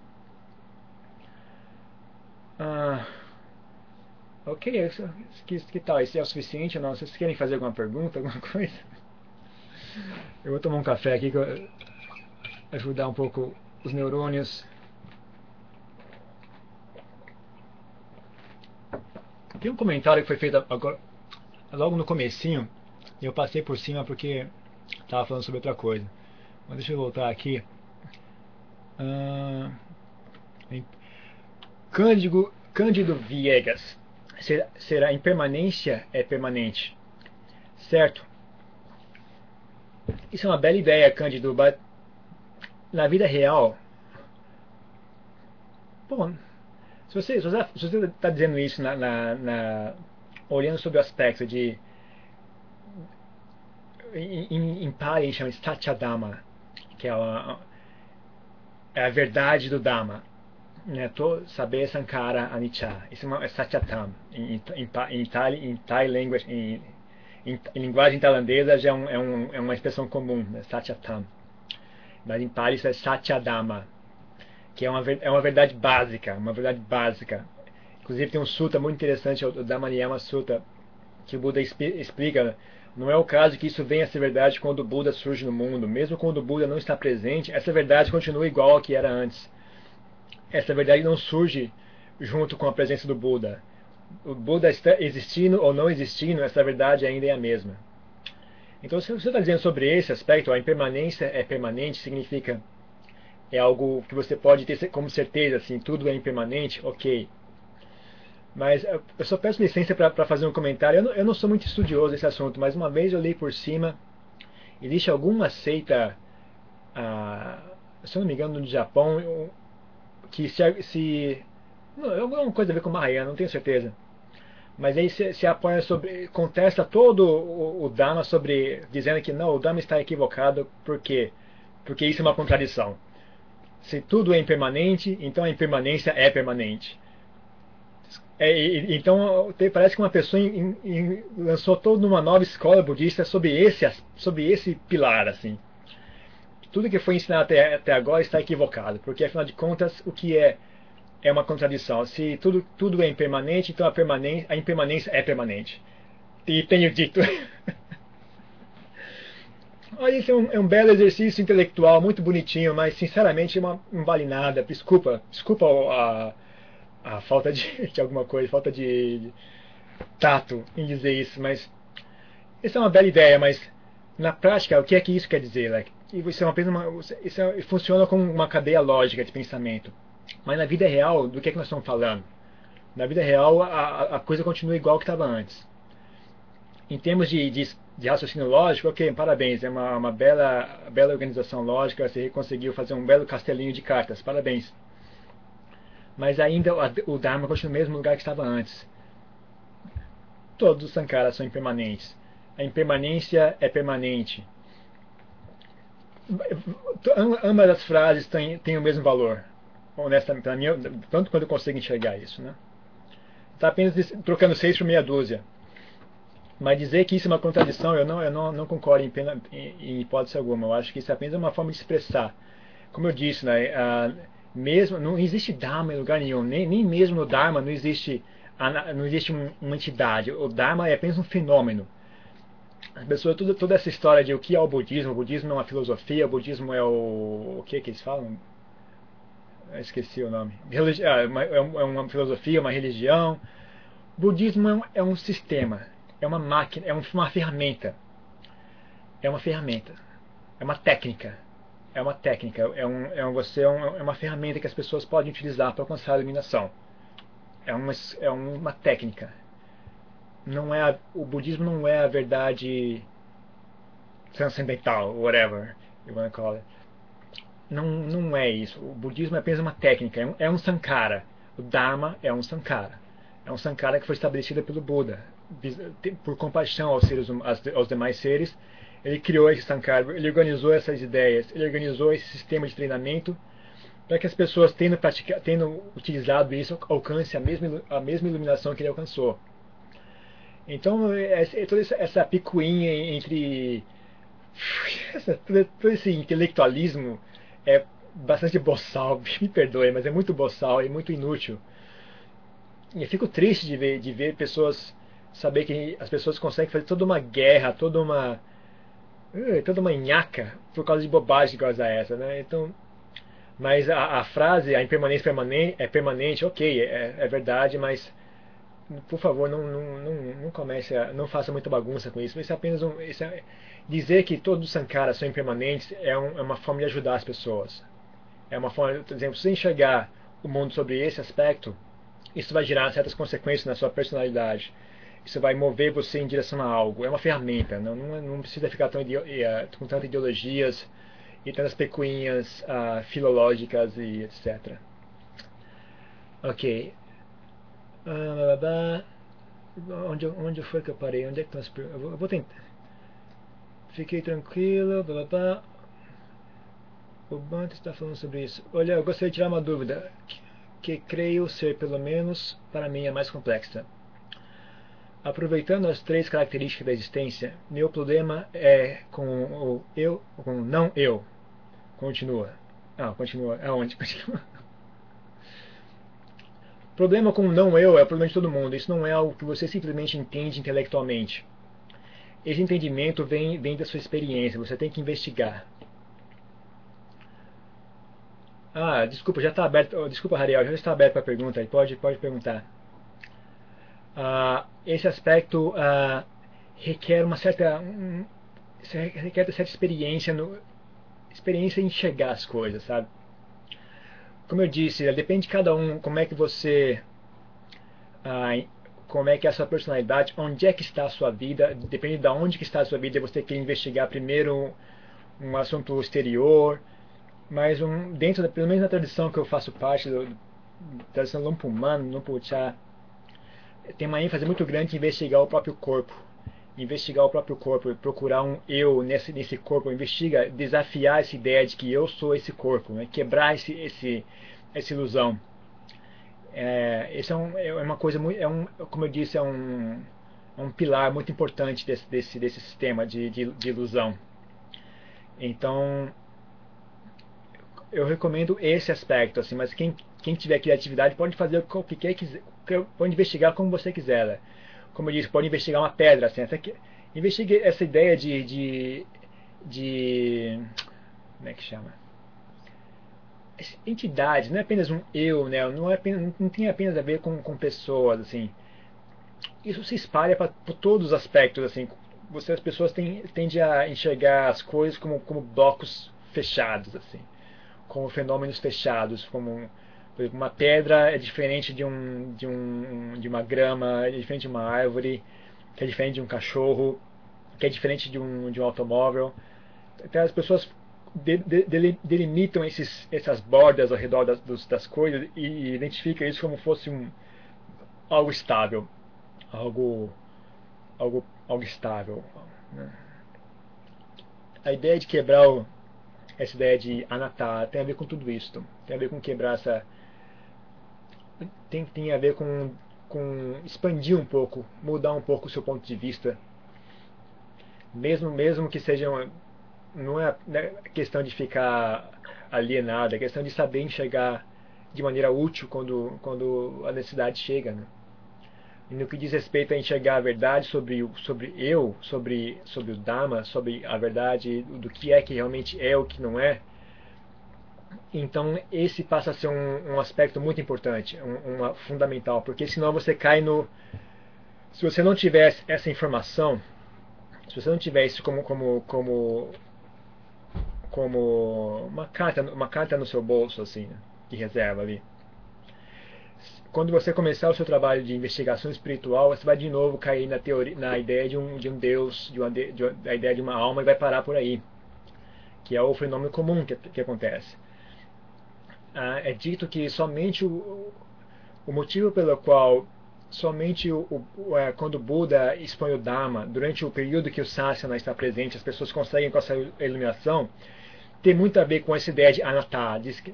Speaker 1: Ah, ok, que, que tal? Isso é o suficiente ou não? Vocês querem fazer alguma pergunta, alguma [laughs] coisa? Eu vou tomar um café aqui para ajudar um pouco os neurônios. Tem um comentário que foi feito agora, logo no comecinho eu passei por cima porque estava falando sobre outra coisa. Mas deixa eu voltar aqui. Cândido, Cândido Viegas. Será, será impermanência é permanente. Certo? Isso é uma bela ideia, Cândido. Na vida real. Bom, se você está se você tá dizendo isso na, na, na, olhando sobre o aspecto de em, em Pali chama Satyadama, que é a, é a verdade do Dhamma. Né? To, saber Sankara Anicca. Isso é, uma, é Satyatam. Em, em, em, Thai, em Thai language, em, em, em, linguagem tailandesa já é, um, é, um, é uma expressão comum, né? Satyatam. Mas em Pali isso é Satyadama, que é uma, é uma verdade básica, uma verdade básica. Inclusive tem um sutta muito interessante, o Dhammayama Sutta, que o Buda explica não é o caso que isso venha a ser verdade quando o Buda surge no mundo. Mesmo quando o Buda não está presente, essa verdade continua igual ao que era antes. Essa verdade não surge junto com a presença do Buda. O Buda está existindo ou não existindo, essa verdade ainda é a mesma. Então, se você está dizendo sobre esse aspecto, a impermanência é permanente, significa é algo que você pode ter como certeza, assim, tudo é impermanente, ok. Mas eu só peço licença para fazer um comentário. Eu não, eu não, sou muito estudioso desse assunto, mas uma vez eu li por cima. Existe alguma seita, ah, se eu não me engano, no Japão, que se. se não, é alguma coisa a ver com Mahayana, não tenho certeza. Mas aí se, se apoia sobre. contesta todo o, o Dharma sobre. dizendo que não, o Dharma está equivocado, por quê? Porque isso é uma contradição. Se tudo é impermanente, então a impermanência é permanente. É, então parece que uma pessoa in, in, lançou toda uma nova escola budista sobre esse, sobre esse pilar assim. Tudo que foi ensinado até, até agora está equivocado, porque afinal de contas o que é é uma contradição. Se tudo, tudo é impermanente, então a, permanência, a impermanência é permanente. E tenho dito. [laughs] Olha, isso é um, é um, belo exercício intelectual, muito bonitinho, mas sinceramente não vale nada. Desculpa, desculpa a, a falta de, [laughs] de alguma coisa, falta de, de, tato em dizer isso, mas isso é uma bela ideia, mas na prática, o que é que isso quer dizer? Like? Isso, é uma, uma, isso é, funciona como uma cadeia lógica de pensamento. Mas na vida real, do que é que nós estamos falando? Na vida real, a, a coisa continua igual que estava antes. Em termos de, de, de, raciocínio lógico, ok, parabéns, é uma, uma bela, bela organização lógica, você conseguiu fazer um belo castelinho de cartas, parabéns mas ainda o Dharma continua no mesmo lugar que estava antes. Todos os sankaras são impermanentes. A impermanência é permanente. Ambas as frases têm, têm o mesmo valor. Honestamente, mim, tanto quanto eu consigo enxergar isso. Né? Está apenas trocando seis por meia dúzia. Mas dizer que isso é uma contradição, eu não, eu não, não concordo em, pena, em, em hipótese alguma. Eu acho que isso é apenas uma forma de expressar. Como eu disse, né, mesmo não existe Dharma em lugar nenhum, nem, nem mesmo no Dharma não existe, não existe uma entidade. O Dharma é apenas um fenômeno. as pessoas, toda, toda essa história de o que é o budismo, o budismo é uma filosofia, o budismo é o. O que que eles falam? Esqueci o nome. Religi ah, é, uma, é uma filosofia, uma religião. O budismo é um, é um sistema, é uma máquina, é uma ferramenta. É uma ferramenta. É uma técnica. É uma técnica. É, um, é, um, você, é, um, é uma ferramenta que as pessoas podem utilizar para alcançar a iluminação. É uma, é uma técnica não é a, o budismo não é a verdade transcendental, whatever you want to call it. Não, não é isso. O budismo é apenas uma técnica, é um, é um sankara. O Dharma é um sankara. É um sankara que foi estabelecido pelo Buda por compaixão aos, seres, hum, aos, demais seres. Ele criou esse sankara, ele organizou essas ideias, ele organizou esse sistema de treinamento para que as pessoas, tendo, tendo utilizado isso, alcancem a mesma, a mesma iluminação que ele alcançou. Então, é, é toda essa picuinha entre. [laughs] Essa, todo esse intelectualismo é bastante boçal, [laughs] me perdoe, mas é muito boçal e muito inútil. E eu fico triste de ver, de ver pessoas. Saber que as pessoas conseguem fazer toda uma guerra, toda uma. Uh, toda uma nhaca por causa de bobagem igual a essa, né? Então. Mas a, a frase, a impermanência permanente, é permanente, ok, é, é verdade, mas por favor, não, não, não, não comece a, não faça muita bagunça com isso. Isso é apenas um, isso é, dizer que todos os sankaras são impermanentes é, um, é, uma forma de ajudar as pessoas. É uma forma, por exemplo, se enxergar o mundo sobre esse aspecto, isso vai gerar certas consequências na sua personalidade. Isso vai mover você em direção a algo. É uma ferramenta. Não, não, não precisa ficar tão, eh, com tantas ideologias e tantas pecuinhas uh, filológicas e etc. Ok. Ah, onde, onde foi que eu parei? Onde é que estão as vou, eu vou tentar. Fiquei tranquilo. Blá, blá, blá. O Bante está falando sobre isso. Olha, eu gostaria de tirar uma dúvida que, que creio ser, pelo menos para mim, a mais complexa. Aproveitando as três características da existência, meu problema é com o eu, com o não eu. Continua. Ah, continua. Aonde? [laughs] Continua problema com o não eu é o problema de todo mundo. Isso não é algo que você simplesmente entende intelectualmente. Esse entendimento vem, vem da sua experiência. Você tem que investigar. Ah, desculpa, já está aberto. Desculpa, Ariel, já está aberto para pergunta. Pode, pode perguntar. Ah, esse aspecto ah, requer uma certa um, requer uma certa experiência no experiência em enxergar as coisas, sabe? como eu disse, depende de cada um, como é que você. Ah, como é que é a sua personalidade, onde é que está a sua vida, depende de onde que está a sua vida, você tem que investigar primeiro um assunto exterior, mas um, dentro da, pelo menos na tradição que eu faço parte, do, tradição Lumpumano, Lumpuchá, tem uma ênfase muito grande em investigar o próprio corpo, investigar o próprio corpo, procurar um eu nesse, nesse corpo, investiga, desafiar essa ideia de que eu sou esse corpo, né? quebrar esse, esse, essa ilusão. É, esse é, um, é uma coisa muito, é um, como eu disse, é um, é um pilar muito importante desse, desse, desse sistema de, de, de ilusão. Então, eu recomendo esse aspecto, assim, mas quem, quem tiver criatividade pode fazer o que quer, pode investigar como você quiser. Né? como eu disse, pode investigar uma pedra, assim, que investigue essa ideia de, de, de como é que chama? Entidade, não é apenas um eu, né? Não é apenas, não tem apenas a ver com, com pessoas, assim. Isso se espalha para todos os aspectos, assim. Você, as pessoas têm, tendem a enxergar as coisas como, como blocos fechados, assim, como fenômenos fechados, como uma pedra é diferente de, um, de, um, de uma grama, é diferente de uma árvore, que é diferente de um cachorro, que é diferente de um, de um automóvel. Então as pessoas de, de, delimitam esses, essas bordas ao redor das, dos, das coisas e identificam isso como fosse um, algo estável, algo, algo, algo estável. Né? A ideia de quebrar o, essa ideia de anatar tem a ver com tudo isso, tem a ver com quebrar essa tem, tem a ver com, com expandir um pouco, mudar um pouco o seu ponto de vista. Mesmo, mesmo que seja uma, não é né, questão de ficar alienado, é questão de saber enxergar de maneira útil quando, quando a necessidade chega. Né? E no que diz respeito a enxergar a verdade sobre, sobre eu, sobre, sobre o Dharma, sobre a verdade do que é que realmente é o que não é, então esse passa a ser um, um aspecto muito importante, um, uma fundamental, porque senão você cai no. Se você não tiver essa informação, se você não tiver isso como, como, como, como uma carta, uma carta no seu bolso assim, né, de reserva ali quando você começar o seu trabalho de investigação espiritual, você vai de novo cair na teoria, na ideia de um, de um Deus, de uma, de a ideia de uma alma e vai parar por aí, que é o fenômeno comum que, que acontece. Ah, é dito que somente o, o motivo pelo qual somente o, o, é, quando Buda expõe o Dharma, durante o período que o Sasana está presente, as pessoas conseguem com essa iluminação, tem muito a ver com essa ideia de anatta, diz que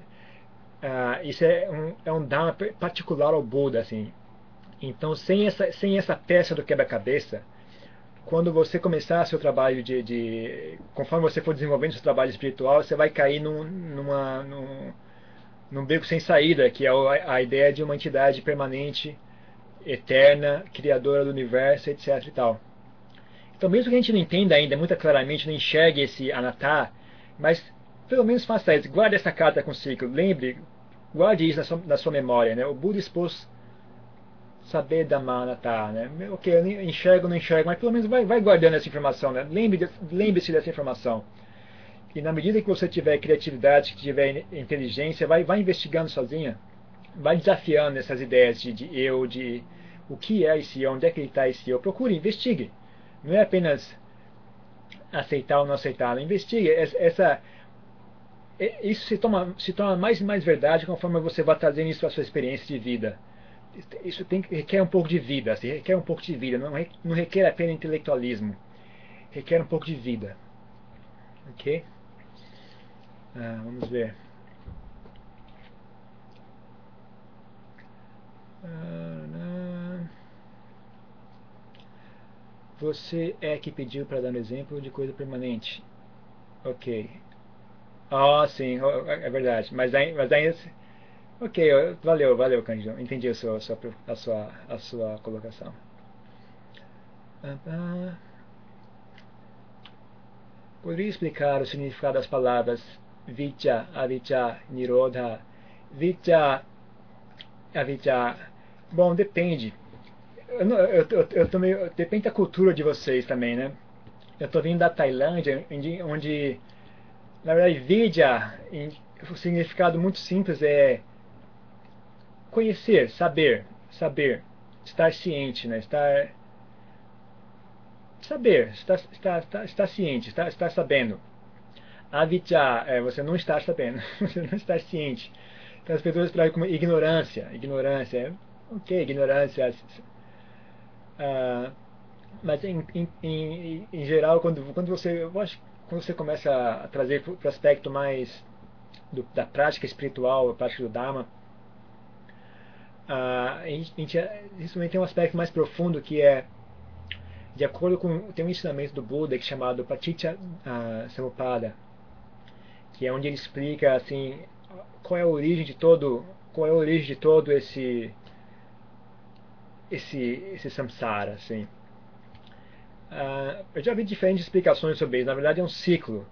Speaker 1: Uh, isso é um, é um Dharma particular ao Buda, assim. Então, sem essa, sem essa peça do quebra-cabeça, quando você começar seu trabalho de, de, Conforme você for desenvolvendo seu trabalho espiritual, você vai cair num, numa, num, num beco sem saída, que é a, ideia de uma entidade permanente, eterna, criadora do universo, etc. e tal. Então, mesmo que a gente não entenda ainda muito claramente, não enxergue esse anatta, mas pelo menos faça isso. Guarde essa carta consigo. Lembre, guarde isso na sua, na sua memória. Né? O Buda expôs saber da mana tá, né? Ok, eu enxergo, não enxergo, mas pelo menos vai, vai guardando essa informação, né? Lembre-se lembre dessa informação. E na medida que você tiver criatividade, que tiver inteligência, vai, vai investigando sozinha, vai desafiando essas ideias de, de eu, de o que é esse eu, onde é que ele está esse eu. Procure, investigue. Não é apenas aceitar ou não aceitar, investigue. Essa, isso se, toma, se torna mais e mais verdade conforme você vai trazendo isso para a sua experiência de vida. Isso tem, requer um pouco de vida, assim, requer um pouco de vida, não, não requer apenas intelectualismo, requer um pouco de vida. Ok? Ah, vamos ver. Ah, você é que pediu para dar um exemplo de coisa permanente. Ok. Ah, sim, é verdade. Mas aí, mas aí ok, valeu, valeu, Cândido. Entendi a sua, a sua, a sua, a sua colocação. Poderia explicar o significado das palavras Vicha, Avicca, Nirodha? Vicha, Avicca. Bom, depende. Eu, eu, eu, eu tô depende da cultura de vocês também, né? Eu estou vindo da Tailândia, onde na verdade, vidya, o significado muito simples é conhecer, saber, saber, estar ciente, né? estar saber, estar, estar, estar, estar ciente, estar, estar sabendo. Avidya é você não estar sabendo, [laughs] você não estar ciente. Então as pessoas falam como ignorância, ignorância, é, ok, ignorância. Uh, mas em, em, em, em, geral, quando, quando você, eu acho quando você começa a trazer para o aspecto mais do, da prática espiritual, a prática do Dharma, a gente, isso também tem um aspecto mais profundo que é de acordo com tem um ensinamento do Buda que é chamado Paticca uh, Samuppada que é onde ele explica assim qual é a origem de todo qual é a origem de todo esse esse esse samsara assim Uh, eu já vi diferentes explicações sobre isso. Na verdade, é um ciclo.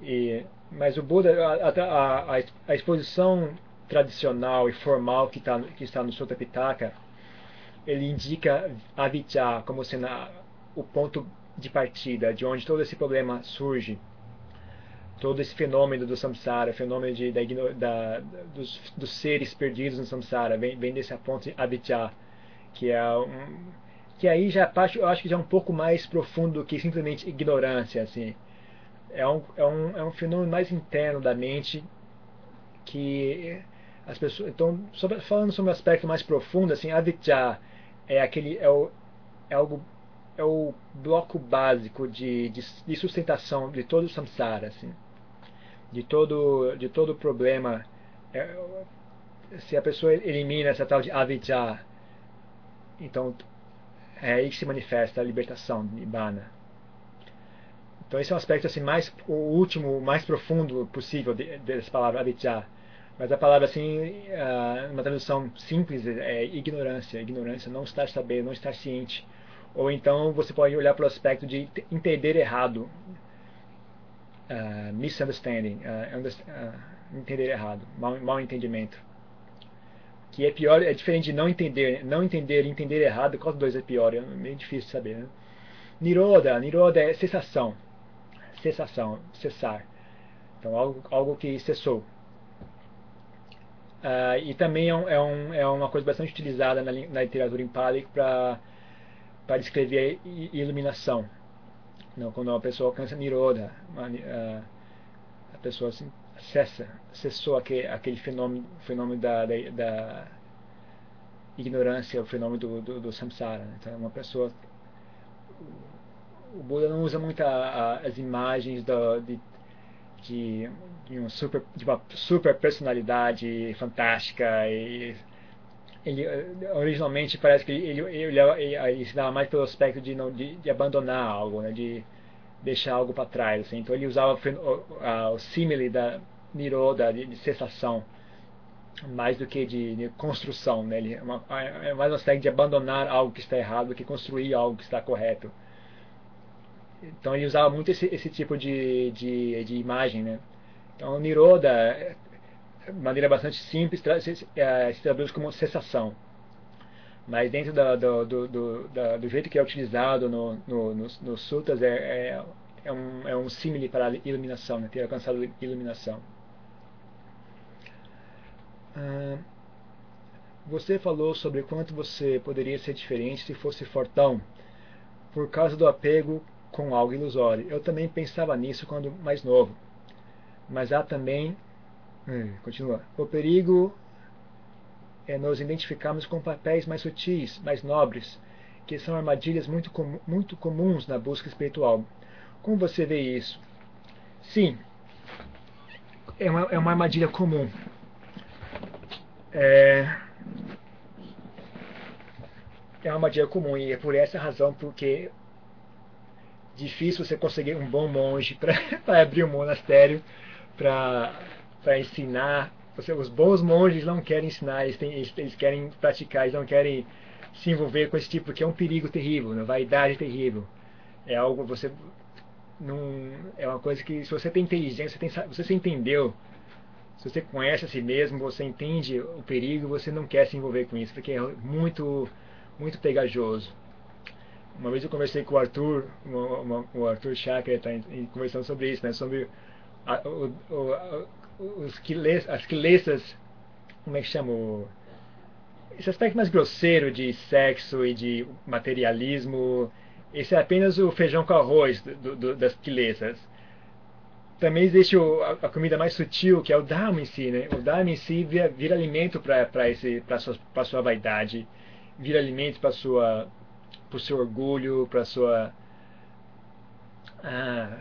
Speaker 1: E, mas o Buda, a, a, a, a exposição tradicional e formal que, tá, que está no Sutta Pitaka, ele indica avijja como sendo o ponto de partida, de onde todo esse problema surge. Todo esse fenômeno do samsara, fenômeno de, da, da, dos, dos, seres perdidos no samsara, vem, vem desse ponto de que é um, que aí já parte, eu acho que já é um pouco mais profundo do que simplesmente ignorância, assim. É um, é um, é um fenômeno mais interno da mente que as pessoas, então, sobre, falando sobre um aspecto mais profundo, assim, avijja é aquele é, o, é algo é o bloco básico de, de, de sustentação de todo o samsara, assim, de todo de todo problema. É, se a pessoa elimina essa tal de avijja, então é aí que se manifesta a libertação, Nibbana. Então esse é um aspecto assim mais o último, mais profundo possível dessa palavra avijja. Mas a palavra assim, uma tradução simples é ignorância. Ignorância, não estar sabendo, não estar ciente. Ou então você pode olhar para o aspecto de entender errado. Uh, misunderstanding, uh, uh, entender errado, mal, mal entendimento. Que é pior, é diferente de não entender, não entender e entender errado, qual dos dois é pior? É meio difícil de saber. Né? Niroda, Niroda é cessação, cessação, cessar. Então algo, algo que cessou. Uh, e também é, um, é, um, é, uma coisa bastante utilizada na, na literatura em Pali para descrever iluminação. Quando uma pessoa alcança Niroda, uma, uh, a pessoa assim, cessa, cessou aquele, aquele fenômeno, fenômeno da, da, da ignorância, o fenômeno do, do, do samsara. Né? Então, uma pessoa. O Buda não usa muito a, a, as imagens de de, de, um super, de uma super personalidade fantástica e ele originalmente parece que ele, ele, ele, ele mais pelo aspecto de, não, de, de abandonar algo, né, de deixar algo para trás. Assim. Então ele usava o, o símile da Niroda, de, de cessação, mais do que de, de construção. Né? Ele, é, uma, é mais um aspecto de abandonar algo que está errado do que construir algo que está correto. Então ele usava muito esse, esse tipo de, de, de imagem, né? Então Niroda, maneira bastante simples, se, é, traduz como cessação. Mas dentro do, do, do, do, jeito que é utilizado no, no, nos, nos sutras, é, é, é, um, é um símile para a iluminação, né? ter alcançado iluminação. Ah, você falou sobre quanto você poderia ser diferente se fosse fortão, por causa do apego com algo ilusório. Eu também pensava nisso quando mais novo. Mas há também. Hum, continua. O perigo é nos identificarmos com papéis mais sutis, mais nobres, que são armadilhas muito, com, muito comuns na busca espiritual. Como você vê isso? Sim, é uma, é uma armadilha comum. É, é uma armadilha comum e é por essa razão porque difícil você conseguir um bom monge [laughs] para abrir um monastério, para ensinar. Você, os bons monges não querem ensinar, eles, têm, eles, eles, querem praticar, eles não querem se envolver com esse tipo, porque é um perigo terrível, uma vaidade terrível. É algo você não é uma coisa que se você tem inteligência, você, tem, você se entendeu, se você conhece a si mesmo, você entende o perigo, você não quer se envolver com isso, porque é muito muito pegajoso. Uma vez eu conversei com o Arthur, uma, uma, o Arthur Chakra está conversando sobre isso, né? Sobre a, o, os quiles, as quilesas, como é que chama? Esse aspecto mais grosseiro de sexo e de materialismo, esse é apenas o feijão com arroz do, do, das quilesas. Também existe o, a, a, comida mais sutil, que é o Dharma em si, né? O Dharma em si vira, vira alimento para sua, sua vaidade, vira alimento para o seu orgulho, para sua ah,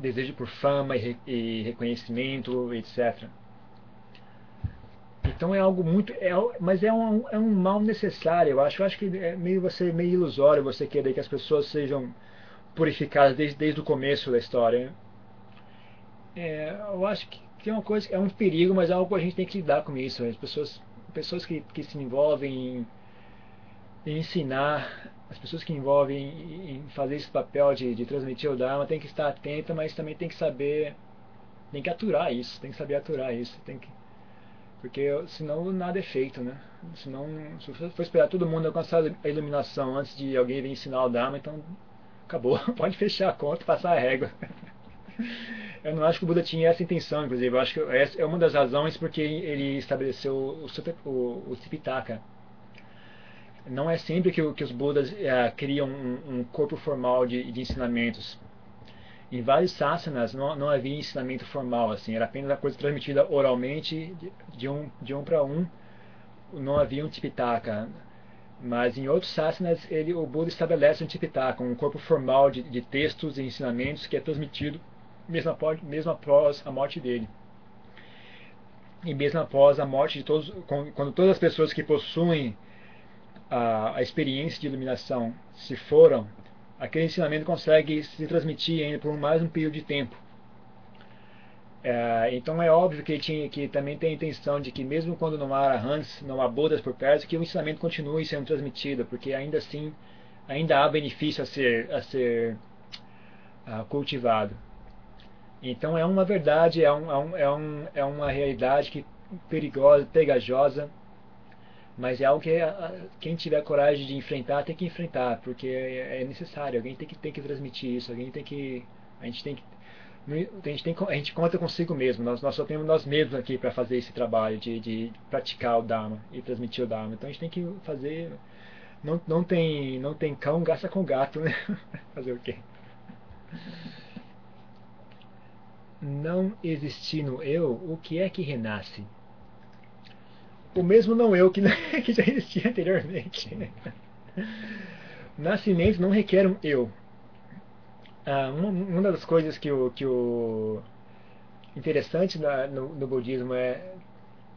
Speaker 1: desejo por fama e, e, reconhecimento, etc. Então é algo muito, é, mas é um, é um mal necessário. Eu acho, eu acho que é meio você meio ilusório você querer que as pessoas sejam purificadas desde, desde o começo da história. É, eu acho que, é uma coisa, é um perigo, mas é algo que a gente tem que lidar com isso. As pessoas, pessoas que, que se envolvem em ensinar as pessoas que envolvem em fazer esse papel de, de transmitir o Dharma tem que estar atenta, mas também tem que saber, tem que aturar isso, tem que saber aturar isso, tem que porque senão nada é feito, né? Senão, se for esperar todo mundo alcançar a iluminação antes de alguém vir ensinar o Dharma, então acabou, [laughs] pode fechar a conta e passar a régua. [laughs] Eu não acho que o Buda tinha essa intenção, inclusive. Eu acho que essa é uma das razões porque ele estabeleceu o, o, o Tipitaka não é sempre que, que os Budas é, criam um, um, corpo formal de, de, ensinamentos. Em vários sasanas não, não havia ensinamento formal, assim, era apenas a coisa transmitida oralmente de, de um, de um para um, não havia um tipitaka. Mas em outros sasanas ele, o Buda estabelece um tipitaka, um corpo formal de, de textos e ensinamentos que é transmitido mesmo após, mesmo após a morte dele e mesmo após a morte de todos, quando todas as pessoas que possuem a, a experiência de iluminação se foram, aquele ensinamento consegue se transmitir ainda por mais um período de tempo. É, então é óbvio que, tinha, que também tem a intenção de que mesmo quando não há Hans, não há Bodas por perto, que o ensinamento continue sendo transmitido, porque ainda assim ainda há benefício a ser, a ser uh, cultivado. Então é uma verdade, é, um, é, um, é, é uma realidade que perigosa, pegajosa, mas é algo que a, quem tiver coragem de enfrentar tem que enfrentar, porque é, é necessário, alguém tem que, tem que transmitir isso, alguém tem que. A gente tem que a gente, tem, a gente conta consigo mesmo, nós, nós só temos nós mesmos aqui para fazer esse trabalho de, de praticar o Dharma e transmitir o Dharma. Então a gente tem que fazer. Não, não, tem, não tem cão, gasta com gato, né? [laughs] fazer o quê? Não existindo eu, o que é que renasce? O mesmo não eu que, [laughs] que já existia anteriormente. Nascimento não requer um eu ah, uma, uma das coisas que o, que o interessante na, no, no, budismo é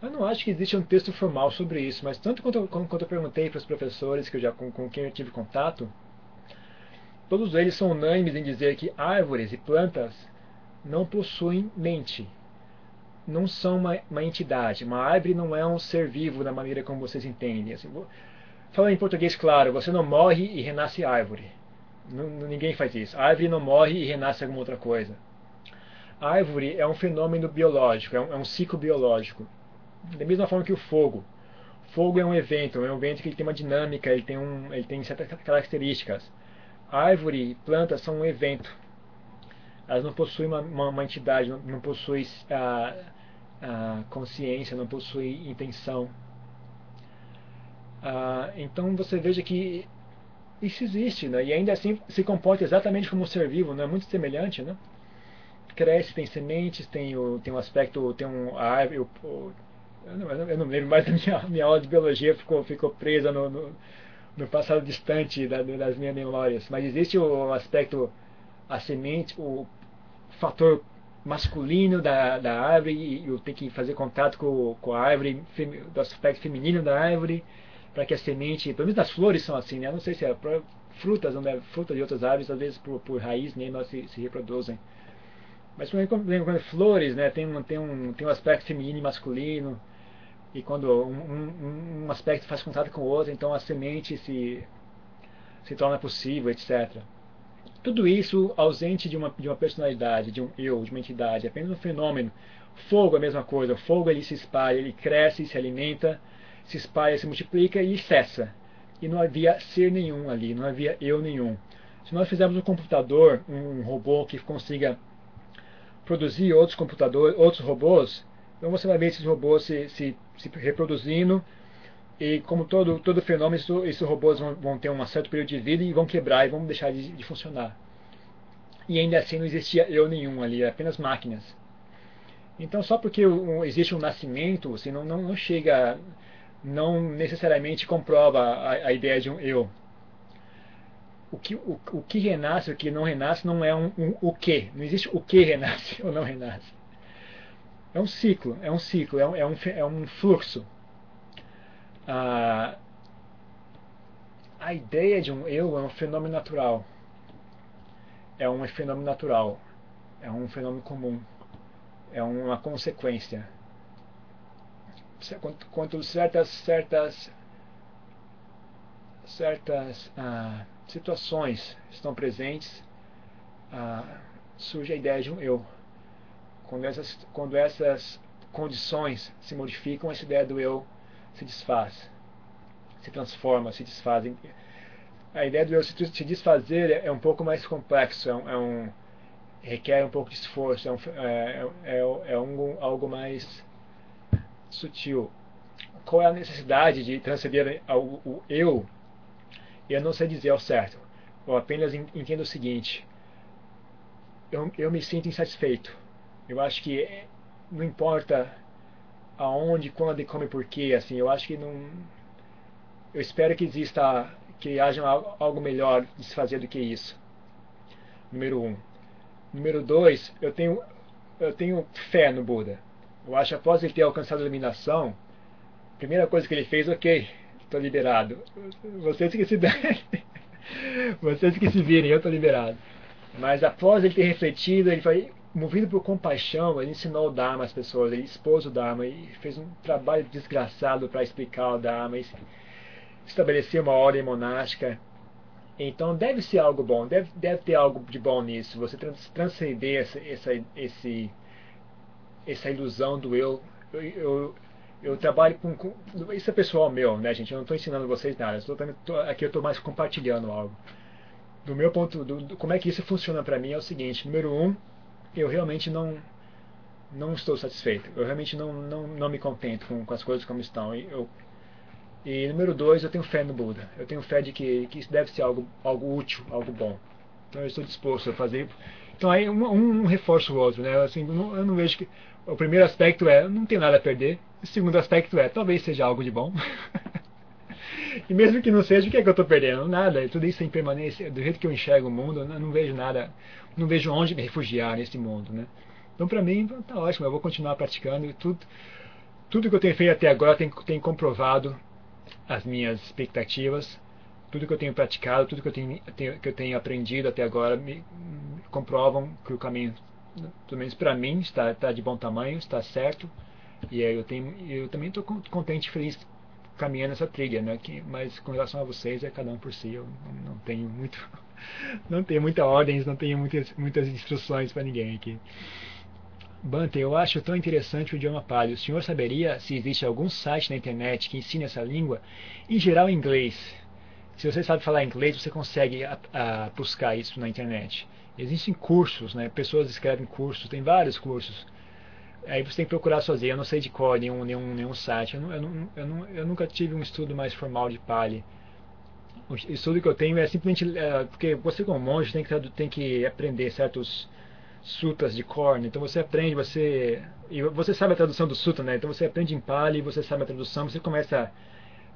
Speaker 1: eu não acho que existe um texto formal sobre isso, mas tanto quanto, quanto eu perguntei para os professores que eu já com, com quem eu tive contato, todos eles são unânimes em dizer que árvores e plantas não possuem mente, não são uma, uma entidade. Uma árvore não é um ser vivo da maneira como vocês entendem. Assim, falando em português claro, você não morre e renasce árvore. Ninguém faz isso. A árvore não morre e renasce alguma outra coisa. A árvore é um fenômeno biológico, é um, é um ciclo biológico. Da mesma forma que o fogo. Fogo é um evento, é um evento que tem uma dinâmica, ele tem, um, ele tem certas características. árvore e plantas são um evento. Elas não possuem uma, uma, uma entidade, não, não possuem a, a consciência, não possuem intenção. Ah, então você veja que isso existe, né? E ainda assim se comporta exatamente como um ser vivo, não é muito semelhante, né? Cresce, tem sementes, tem o tem um aspecto, tem um árvore, eu, não, eu não lembro mais da minha, [laughs] minha aula de biologia, ficou, ficou presa no, no, no passado distante da, das minhas memórias. Mas existe o aspecto, a semente, o fator masculino da, da árvore, e eu tenho que fazer contato com, com a árvore, do aspecto feminino da árvore, para que a semente, pelo menos as flores são assim, né? Eu não sei se é frutas, não é, frutas de outras árvores, às vezes por, por raiz nem nós se, se reproduzem. Mas quando, quando flores, né, tem um, tem, um, tem um aspecto feminino e masculino, e quando um, um, um aspecto faz contato com o outro, então a semente se, se torna possível, etc. Tudo isso ausente de uma, de uma personalidade, de um eu, de uma entidade, apenas um fenômeno. Fogo é a mesma coisa, o fogo ele se espalha, ele cresce, se alimenta, se espalha, se multiplica e cessa. E não havia ser nenhum ali, não havia eu nenhum. Se nós fizermos um computador, um robô que consiga produzir outros computadores, outros robôs, então você vai ver esses robôs se, se, se reproduzindo e como todo, todo fenômeno, isso, esses robôs vão, vão, ter um certo período de vida e vão quebrar e vão deixar de, de funcionar. E ainda assim não existia eu nenhum ali, apenas máquinas. Então só porque existe um nascimento, você não, não, não chega não necessariamente comprova a, a ideia de um eu. O que, o, o que renasce, o que não renasce, não é um, um o que. Não existe o que renasce [laughs] ou não renasce. É um ciclo, é um ciclo, é um, é um, é um fluxo. A, a ideia de um eu é um fenômeno natural. É um fenômeno natural. É um fenômeno comum. É uma consequência quanto certas certas certas ah, situações estão presentes ah, surge a ideia de um eu quando essas quando essas condições se modificam essa ideia do eu se desfaz se transforma se desfaz a ideia do eu se, desfazer é, um pouco mais complexo é um, é um requer um pouco de esforço é, um, é, é, é um, algo mais sutil. Qual é a necessidade de transcender ao o eu? Eu não sei dizer ao certo. Eu apenas entendo o seguinte: eu, eu me sinto insatisfeito. Eu acho que não importa aonde, quando e como e porquê, assim, eu acho que não. Eu espero que exista, que haja algo melhor de se fazer do que isso. Número um. Número dois, eu tenho, eu tenho fé no Buda. Eu acho que após ele ter alcançado a iluminação, a primeira coisa que ele fez, ok, estou liberado. Vocês que se [laughs] vocês que se virem, eu estou liberado. Mas após ele ter refletido, ele foi, movido por compaixão, ele ensinou o Dharma às pessoas, ele expôs o Dharma e fez um trabalho desgraçado para explicar o Dharma, estabelecer uma ordem monástica. Então deve ser algo bom, deve, deve ter algo de bom nisso, você transcender essa, essa, esse, essa ilusão do eu. Eu, eu, eu trabalho com, com, Isso é pessoal meu, né, gente? Eu não estou ensinando vocês nada, eu tô, tô, aqui eu estou mais compartilhando algo. Do meu ponto, do, do, como é que isso funciona para mim é o seguinte: número um, eu realmente não não estou satisfeito. Eu realmente não, não, não me contento com, com as coisas como estão. E, eu, e número dois, eu tenho fé no Buda. Eu tenho fé de que, que isso deve ser algo, algo útil, algo bom. Então eu estou disposto a fazer. Então aí um, um reforça o outro, né? Assim, não, eu não vejo que o primeiro aspecto é não tem nada a perder. O segundo aspecto é talvez seja algo de bom. [laughs] e mesmo que não seja, o que é que eu estou perdendo? Nada. Tudo isso é impermanência. Do jeito que eu enxergo o mundo, eu não vejo nada não vejo onde me refugiar nesse mundo, né? Então, para mim, tá ótimo. Eu vou continuar praticando e tudo, tudo que eu tenho feito até agora tem, tem comprovado as minhas expectativas. Tudo que eu tenho praticado, tudo que eu tenho que eu tenho aprendido até agora me, me comprovam que o caminho, pelo menos para mim, está, está de bom tamanho, está certo. E eu, tenho, eu também estou contente e feliz caminhando essa trilha, né? Que, mas com relação a vocês, é cada um por si. Eu não tenho muito não tem muita ordens, não tenho muitas, muitas instruções para ninguém aqui. Bante, eu acho tão interessante o idioma Pali. O senhor saberia se existe algum site na internet que ensine essa língua? Em geral, inglês. Se você sabe falar inglês, você consegue a, a buscar isso na internet. Existem cursos, né? Pessoas escrevem cursos, tem vários cursos. Aí você tem que procurar sozinho. Eu não sei de cor nenhum, nenhum, nenhum site. Eu, eu, eu, eu nunca tive um estudo mais formal de Pali o estudo que eu tenho é simplesmente é, porque você como monge tem que tem que aprender certos sutas de cor, né? então você aprende, você e você sabe a tradução do suta, né? Então você aprende em Pali, você sabe a tradução, você começa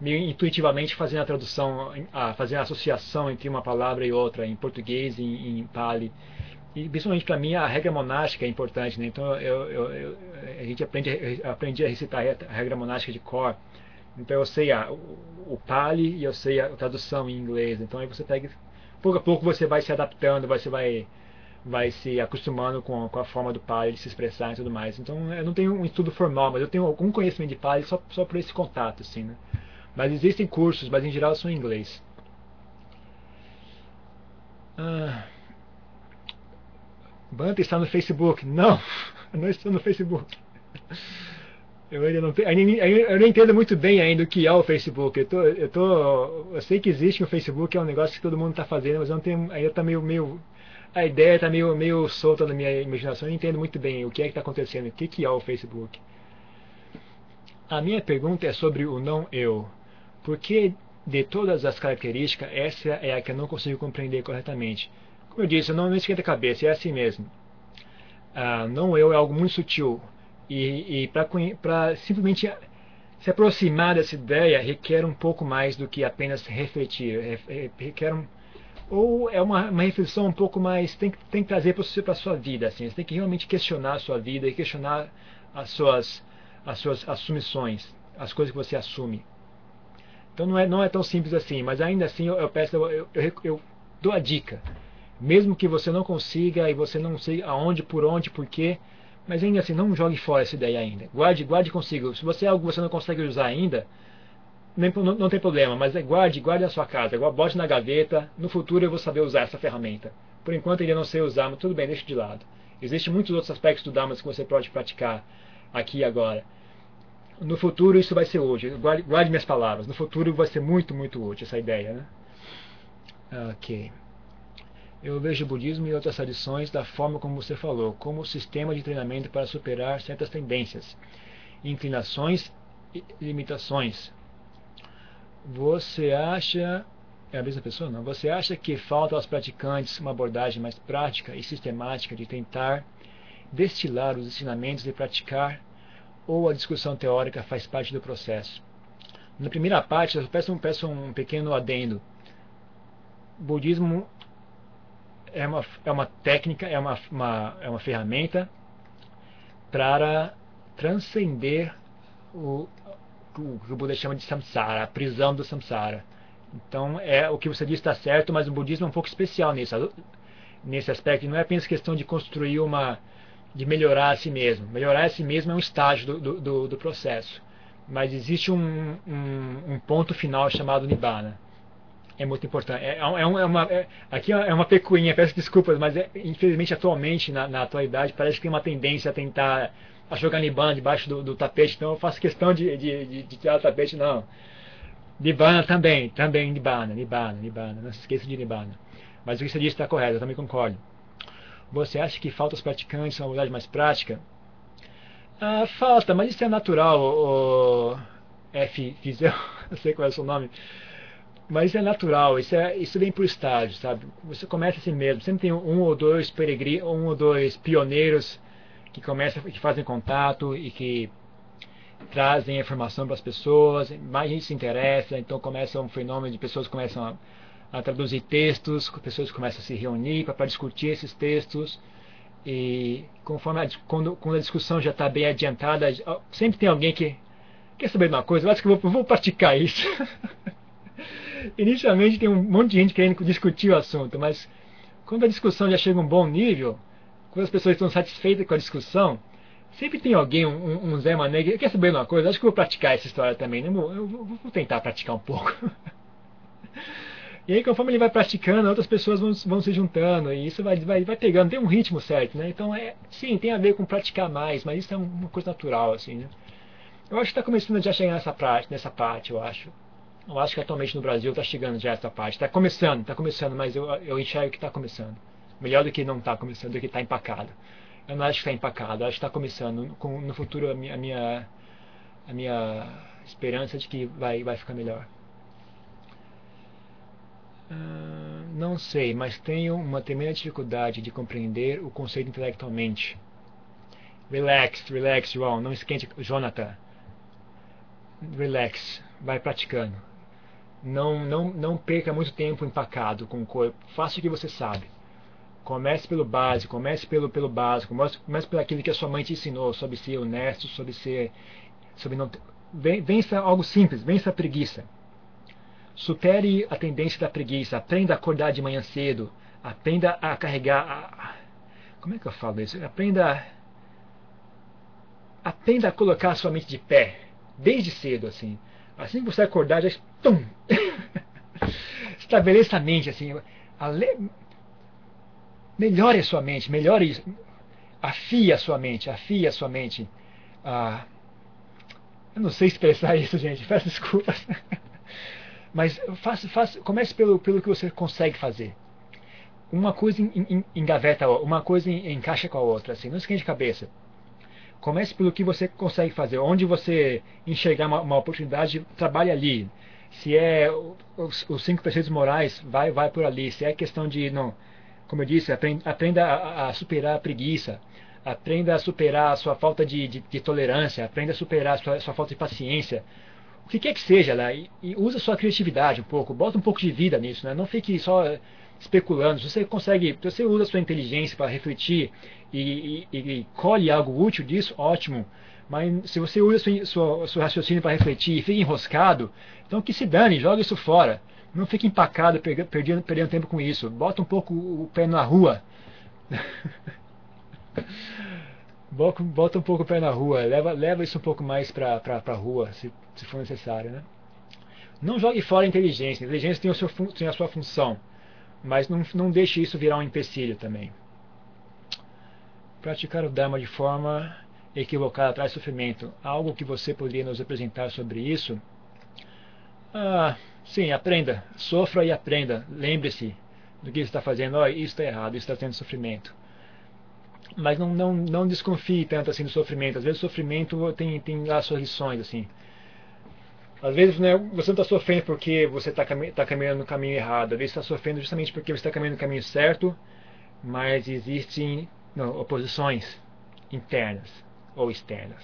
Speaker 1: meio intuitivamente fazendo a tradução, a fazer a associação entre uma palavra e outra em português e em, em Pali. E principalmente para mim a regra monástica é importante, né? Então eu, eu, eu, a gente aprende aprende a recitar a regra monástica de cor. Então eu sei a, o, o Pali e eu sei a tradução em inglês. Então aí você pega, pouco a pouco você vai se adaptando, você vai vai se acostumando com, com a forma do Pali de se expressar e tudo mais. Então eu não tenho um estudo formal, mas eu tenho algum conhecimento de Pali só, só por esse contato, assim, né? Mas existem cursos, mas em geral são em inglês. Ah, Banta está no Facebook. Não, [laughs] não estou no Facebook. Eu ainda não, eu não entendo muito bem ainda o que é o Facebook. Eu, tô, eu, tô, eu sei que existe o Facebook, é um negócio que todo mundo está fazendo, mas eu não tenho, ainda está meio, meio. A ideia está meio, meio solta na minha imaginação. Eu não entendo muito bem o que é que está acontecendo, o que, que é o Facebook. A minha pergunta é sobre o não eu. Porque de todas as características, essa é a que eu não consigo compreender corretamente. Como eu disse, eu não me esquenta a cabeça, é assim mesmo. Ah, não eu é algo muito sutil e, e para simplesmente se aproximar dessa ideia requer um pouco mais do que apenas refletir. Requer um, ou é uma, uma reflexão um pouco mais. Tem, tem que trazer para a sua vida. Assim, você tem que realmente questionar a sua vida e questionar as suas, as suas assumições, as coisas que você assume. Então não é, não é tão simples assim, mas ainda assim eu, eu peço, eu, eu, eu dou a dica. Mesmo que você não consiga e você não sei aonde, por onde, por quê, mas ainda assim, não jogue fora essa ideia ainda. Guarde, guarde consigo. Se você é algo que você não consegue usar ainda, nem, não, não, tem problema, mas é guarde, guarde na sua casa. Bote na gaveta. No futuro eu vou saber usar essa ferramenta. Por enquanto ainda não sei usar, mas tudo bem, deixe de lado. Existem muitos outros aspectos do Dharma que você pode praticar aqui e agora. No futuro isso vai ser útil. Guarde, guarde minhas palavras. No futuro vai ser muito, muito útil essa ideia. Né? Ok. Eu vejo o budismo e outras tradições da forma como você falou, como sistema de treinamento para superar certas tendências, inclinações e limitações. Você acha é a mesma pessoa? Não. Você acha que falta aos praticantes uma abordagem mais prática e sistemática de tentar destilar os ensinamentos e praticar, ou a discussão teórica faz parte do processo? Na primeira parte, eu peço peço um pequeno adendo. Budismo é uma, é uma técnica, é uma, uma, é uma ferramenta para transcender o, o que o Buda chama de samsara, a prisão do samsara. Então, é o que você diz está certo, mas o budismo é um pouco especial nisso, nesse aspecto. Não é apenas questão de construir uma, de melhorar a si mesmo. Melhorar a si mesmo é um estágio do, do, do processo. Mas existe um, um, um, ponto final chamado Nibbana. É muito importante. É, é, é uma, é, aqui é uma pecuinha, peço desculpas, mas é, infelizmente atualmente, na, na, atualidade, parece que tem uma tendência a tentar a jogar Nibbana debaixo do, do tapete. Então eu faço questão de, de, de, de tirar o tapete, não. Nibbana também, também Nibbana, Nibbana, Nibbana. Não se esqueça de Nibbana. Mas o que você disse está correto, eu também concordo. Você acha que falta os praticantes uma abordagem mais prática? Ah, falta, mas isso é natural, o, F. Fizel, [laughs] não sei qual é o seu nome. Mas isso é natural, isso, é, isso vem por estágio, sabe? Você começa assim mesmo. Sempre tem um ou dois peregrinos, um ou dois pioneiros que começam, que fazem contato e que trazem informação para as pessoas, mais gente se interessa, então começa um fenômeno de pessoas começam a a traduzir textos, pessoas começam a se reunir para discutir esses textos. E conforme a, quando, quando a discussão já está bem adiantada, sempre tem alguém que quer saber de uma coisa, eu acho que eu vou, vou praticar isso. [laughs] Inicialmente tem um monte de gente querendo discutir o assunto, mas quando a discussão já chega a um bom nível, quando as pessoas estão satisfeitas com a discussão, sempre tem alguém, um, um Zé Mané, que quer saber de uma coisa, acho que vou praticar essa história também, né? eu vou tentar praticar um pouco. [laughs] E aí, conforme ele vai praticando, outras pessoas vão, vão se juntando, e isso vai, vai, vai pegando, tem um ritmo certo, né? Então, é, sim, tem a ver com praticar mais, mas isso é uma coisa natural, assim, né? Eu acho que está começando já a chegar nessa parte, nessa parte, eu acho. Eu acho que atualmente no Brasil está chegando já essa parte. Está começando, está começando, mas eu, eu enxergo que está começando. Melhor do que não está começando, do que está empacado. Eu não acho que está empacado, acho que está começando. Com, no futuro, a minha, a minha, a minha esperança é de que vai, vai ficar melhor. Ah, não sei, mas tenho uma tremenda dificuldade de compreender o conceito intelectualmente. Relax, relax, João. Não esquente, Jonathan. Relax. Vai praticando. Não, não, não perca muito tempo empacado com o corpo. Faça o que você sabe. Comece pelo básico, comece pelo, pelo básico, comece pelo aquilo que a sua mãe te ensinou sobre ser honesto, sobre ser. Sobre não, vença algo simples, vença a preguiça. Supere a tendência da preguiça. Aprenda a acordar de manhã cedo. Aprenda a carregar. A... Como é que eu falo isso? Aprenda. Aprenda a colocar a sua mente de pé. Desde cedo, assim. Assim que você acordar, já. Tum! [laughs] Estabeleça a mente, assim. Melhore a sua mente. Melhore. Afie a sua mente. Afie a sua mente. Ah... Eu não sei expressar isso, gente. [laughs] Peço desculpas. [laughs] Mas faça, faça, comece pelo, pelo que você consegue fazer. Uma coisa engaveta, uma coisa encaixa com a outra, assim, não esquente de cabeça. Comece pelo que você consegue fazer. Onde você enxergar uma, uma oportunidade, trabalhe ali. Se é os, os, cinco preceitos morais, vai, vai por ali. Se é questão de, não, como eu disse, aprenda, a, a, superar a preguiça. Aprenda a superar a sua falta de, de, de tolerância. Aprenda a superar a sua, a sua falta de paciência o que quer que seja, né? E, e usa sua criatividade um pouco, bota um pouco de vida nisso, né? Não fique só especulando. Se você consegue, se você usa a sua inteligência para refletir e, e, e, colhe algo útil disso, ótimo. Mas se você usa sua, sua, seu raciocínio para refletir e fica enroscado, então que se dane, joga isso fora. Não fique empacado, perdendo, perdendo tempo com isso. Bota um pouco o pé na rua. [laughs] bota um pouco o pé na rua, leva, leva isso um pouco mais para a rua, se, se for necessário. Né? Não jogue fora a inteligência, a inteligência tem, o seu, tem a sua função, mas não, não deixe isso virar um empecilho também. Praticar o Dharma de forma equivocada traz sofrimento. Algo que você poderia nos apresentar sobre isso? Ah, sim, aprenda. Sofra e aprenda. Lembre-se do que está fazendo. Oh, isso está errado, isso está tendo sofrimento mas não, não, não desconfie tanto assim do sofrimento. Às vezes o sofrimento tem, tem lá suas lições, assim. Às vezes né, você não está sofrendo porque você está cami tá caminhando no caminho errado. Às vezes está sofrendo justamente porque você está caminhando no caminho certo, mas existem não, oposições internas ou externas,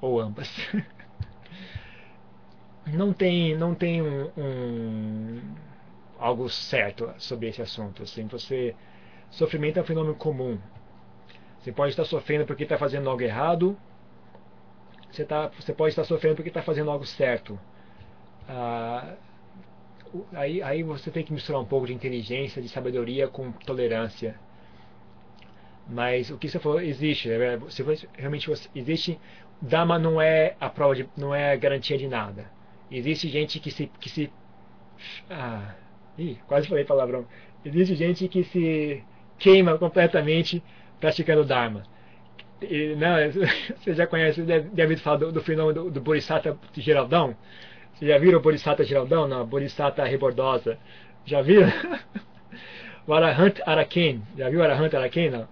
Speaker 1: ou ambas. [laughs] não tem, não tem um, um, algo certo sobre esse assunto. Assim, você, sofrimento é um fenômeno comum. Você pode estar sofrendo porque está fazendo algo errado. Você, tá, você pode estar sofrendo porque está fazendo algo certo. Ah, aí, aí você tem que misturar um pouco de inteligência, de sabedoria com tolerância. Mas o que você falou existe. Né? Se realmente você, existe. Dharma não é a prova de, não é garantia de nada. Existe gente que se que se ah, ih, quase falei palavrão. Existe gente que se queima completamente praticando Dharma. E, não, [laughs] você já conhece, deve, deve falar do, do fenômeno do, do Bodhisattva Geraldão. Você já viram o Bodhisattva Geraldão? Não, Bodhisattva Rebordosa. Já viram? [laughs] o Arahant Araken. Já viu o Arahant Araken? Não.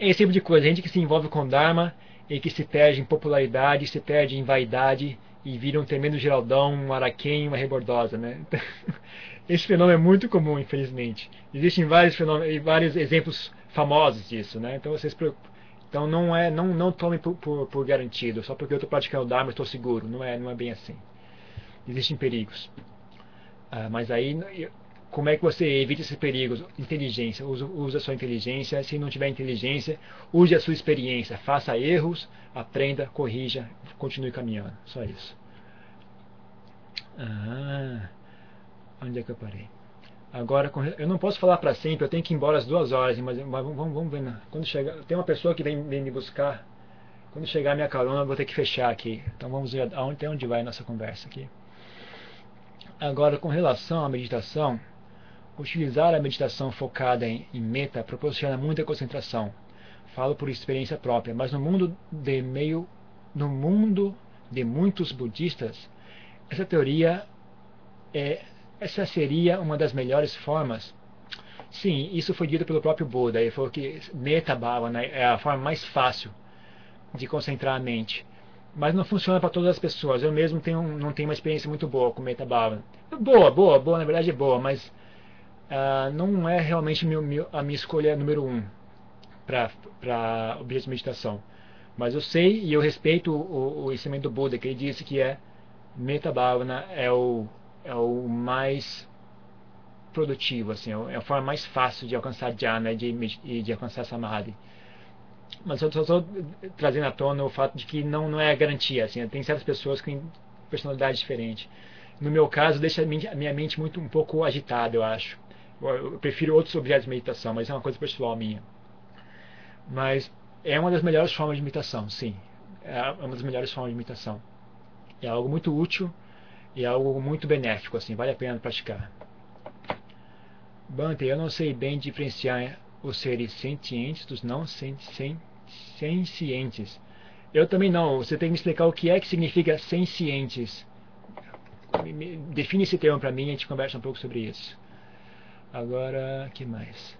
Speaker 1: Esse tipo de coisa. Gente que se envolve com Dharma e que se perde em popularidade, se perde em vaidade e vira um tremendo Geraldão, um Araken, uma Rebordosa, né? [laughs] Esse fenômeno é muito comum, infelizmente. Existem vários fenômenos, vários exemplos famosos disso, né? Então vocês então não é não não tome por, por, por garantido só porque eu estou praticando Dharma estou seguro não é não é bem assim existem perigos ah, mas aí como é que você evita esses perigos inteligência use, a sua inteligência se não tiver inteligência use a sua experiência faça erros aprenda corrija continue caminhando só isso ah, onde é que eu parei Agora, eu não posso falar para sempre, eu tenho que ir embora às duas horas, mas vamos, vamos, ver. Quando chegar, tem uma pessoa que vem, vem me buscar. Quando chegar a minha carona, eu vou ter que fechar aqui. Então vamos ver até onde vai a nossa conversa aqui. Agora, com relação à meditação, utilizar a meditação focada em, em meta proporciona muita concentração. Falo por experiência própria, mas no mundo de meio, no mundo de muitos budistas, essa teoria é essa seria uma das melhores formas. Sim, isso foi dito pelo próprio Buda. Ele falou que Metta Bhavana é a forma mais fácil de concentrar a mente. Mas não funciona para todas as pessoas. Eu mesmo tenho, não tenho uma experiência muito boa com Metta Bhavana. Boa, boa, boa, na verdade é boa, mas uh, não é realmente meu, meu, a minha escolha número um para objeto de meditação. Mas eu sei e eu respeito o, o ensinamento do Buda, que ele disse que é Metta Bhavana é o é o mais produtivo, assim, é, é a forma mais fácil de alcançar jhana e de, de alcançar samadhi. Mas eu só estou trazendo à tona o fato de que não, não é garantia, assim, tem certas pessoas com personalidade diferente. No meu caso, deixa a minha mente muito um pouco agitada, eu acho. Eu prefiro outros objetos de meditação, mas é uma coisa pessoal minha. Mas é uma das melhores formas de meditação, sim. É uma das melhores formas de meditação. É algo muito útil e é algo muito benéfico, assim, vale a pena praticar. Bante, eu não sei bem diferenciar os seres sentientes dos não sencientes. Eu também não. Você tem que me explicar o que é que significa sencientes. Define esse termo para mim e a gente conversa um pouco sobre isso. Agora, que mais?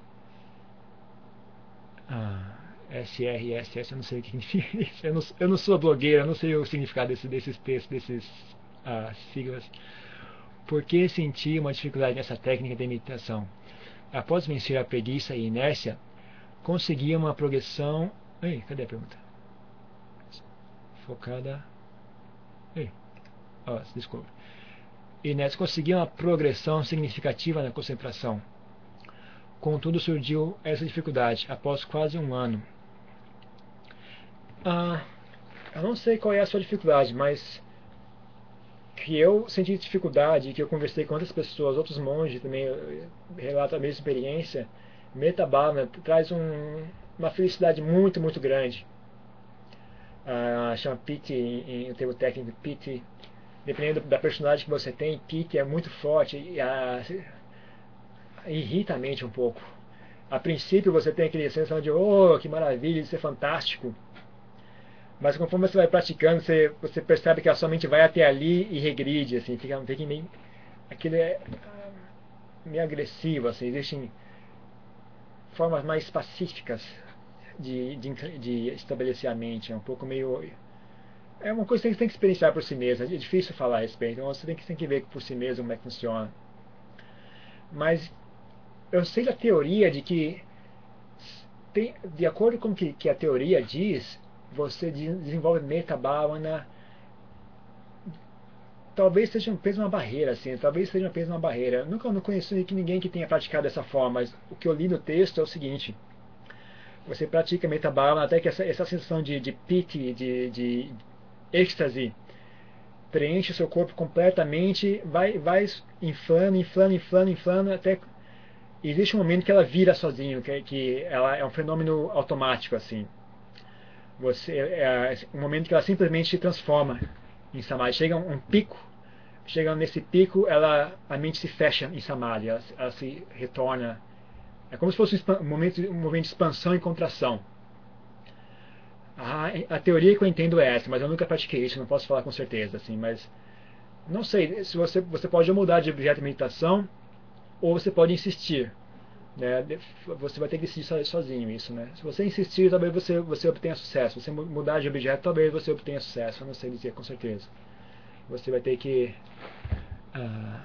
Speaker 1: Ah, SRSS, eu não sei o que significa [laughs] isso. Eu não, eu não sou blogueira, eu não sei o significado desse, desses textos, desses as siglas. Por que senti uma dificuldade nessa técnica de meditação? Após vencer a preguiça e inércia, consegui uma progressão. Ei, cadê a pergunta? Focada. Ei, oh, desculpa. E nessa consegui uma progressão significativa na concentração. Contudo, surgiu essa dificuldade após quase um ano. Ah, eu não sei qual é a sua dificuldade, mas que eu senti dificuldade, que eu conversei com outras pessoas, outros monges também relatam a mesma experiência, Metabhavana traz um, uma felicidade muito, muito grande. Ah, chama Piti, em, em termo técnico, Piti. Dependendo da personagem que você tem, Piti é muito forte e ah, irrita a mente um pouco. A princípio você tem aquele sensação de, oh, que maravilha, isso é fantástico. Mas conforme você vai praticando, você, você percebe que a sua mente vai até ali e regride, assim, fica, fica meio. Aquilo é ah, meio agressivo, assim, existem formas mais pacíficas de, de, de estabelecer a mente, é um pouco meio. É uma coisa que você tem que experienciar por si mesmo, é difícil falar a respeito, então você tem que, tem que ver por si mesmo como é que funciona. Mas eu sei da teoria de que, tem, de acordo com o que, que a teoria diz, você desenvolve metabhavana talvez seja apenas uma barreira, assim, talvez seja apenas uma barreira. Eu nunca não conheço ninguém que tenha praticado dessa forma, mas o que eu li no texto é o seguinte: você pratica metabhavana até que essa, essa sensação de, de piti, de, de êxtase, preenche seu corpo completamente, vai, vai inflando, inflando, inflando, inflando, até existe um momento que ela vira sozinho, que, que ela é um fenômeno automático assim. Você é, é um momento que ela simplesmente se transforma em samadhi. Chega um, um pico, chega nesse pico, ela a mente se fecha em samadhi, ela, ela se retorna. É como se fosse um momento, um momento de expansão e contração. A, a teoria que eu entendo é essa, mas eu nunca pratiquei isso, não posso falar com certeza, assim, mas não sei, se você, você pode mudar de objeto de meditação ou você pode insistir. Né? Você vai ter que decidir sozinho isso. Né? Se você insistir, talvez você, você obtenha sucesso. Se você mudar de objeto, talvez você obtenha sucesso. Eu não sei dizer com certeza. Você vai ter que uh,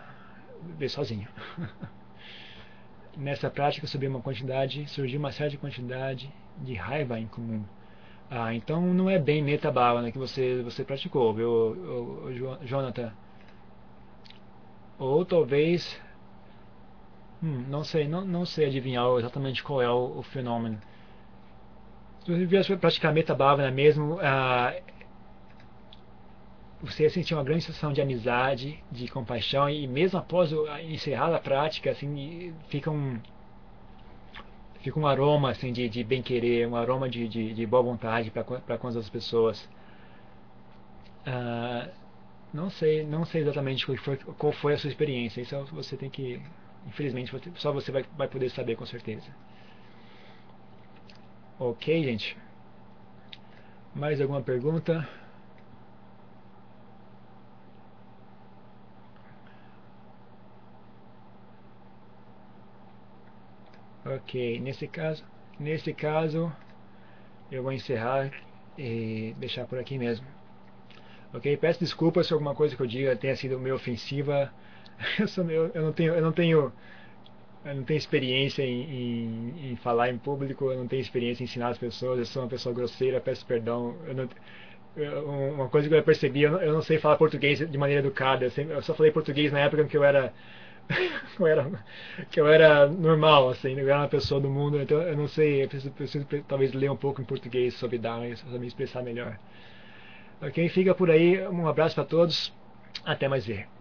Speaker 1: ver sozinho. [laughs] Nessa prática subiu uma quantidade, surgiu uma certa quantidade de raiva em comum. Ah, então não é bem metabala né, que você, você praticou, viu, Jonathan? Ou talvez Hum, não sei, não, não sei adivinhar exatamente qual é o, o fenômeno. Se você viesse praticar metabhavana mesmo, ah, você ia sentir uma grande sensação de amizade, de compaixão, e mesmo após encerrar a prática, assim, fica um fica um aroma assim de, de bem querer, um aroma de, de, de boa vontade para com as outras pessoas. Ah, não sei, não sei exatamente qual foi, qual foi a sua experiência. Isso você tem que Infelizmente, só você vai, vai poder saber com certeza. Ok, gente? Mais alguma pergunta? Ok, nesse caso, nesse caso, eu vou encerrar e deixar por aqui mesmo. Ok, peço desculpas se alguma coisa que eu diga tenha sido meio ofensiva [laughs] eu, sou, eu, não tenho eu não tenho eu não tenho experiência em, em, em, falar em público, eu não tenho experiência em ensinar as pessoas, eu sou uma pessoa grosseira, peço perdão. Não, uma coisa que eu percebi, eu não, eu não, sei falar português de maneira educada, eu, sempre, eu só falei português na época que eu era [laughs] era, que eu era normal, assim, eu era uma pessoa do mundo, então eu não sei, eu preciso, preciso talvez ler um pouco em português sobre Dharma, para me expressar melhor. Ok, fica por aí, um abraço para todos, até mais ver.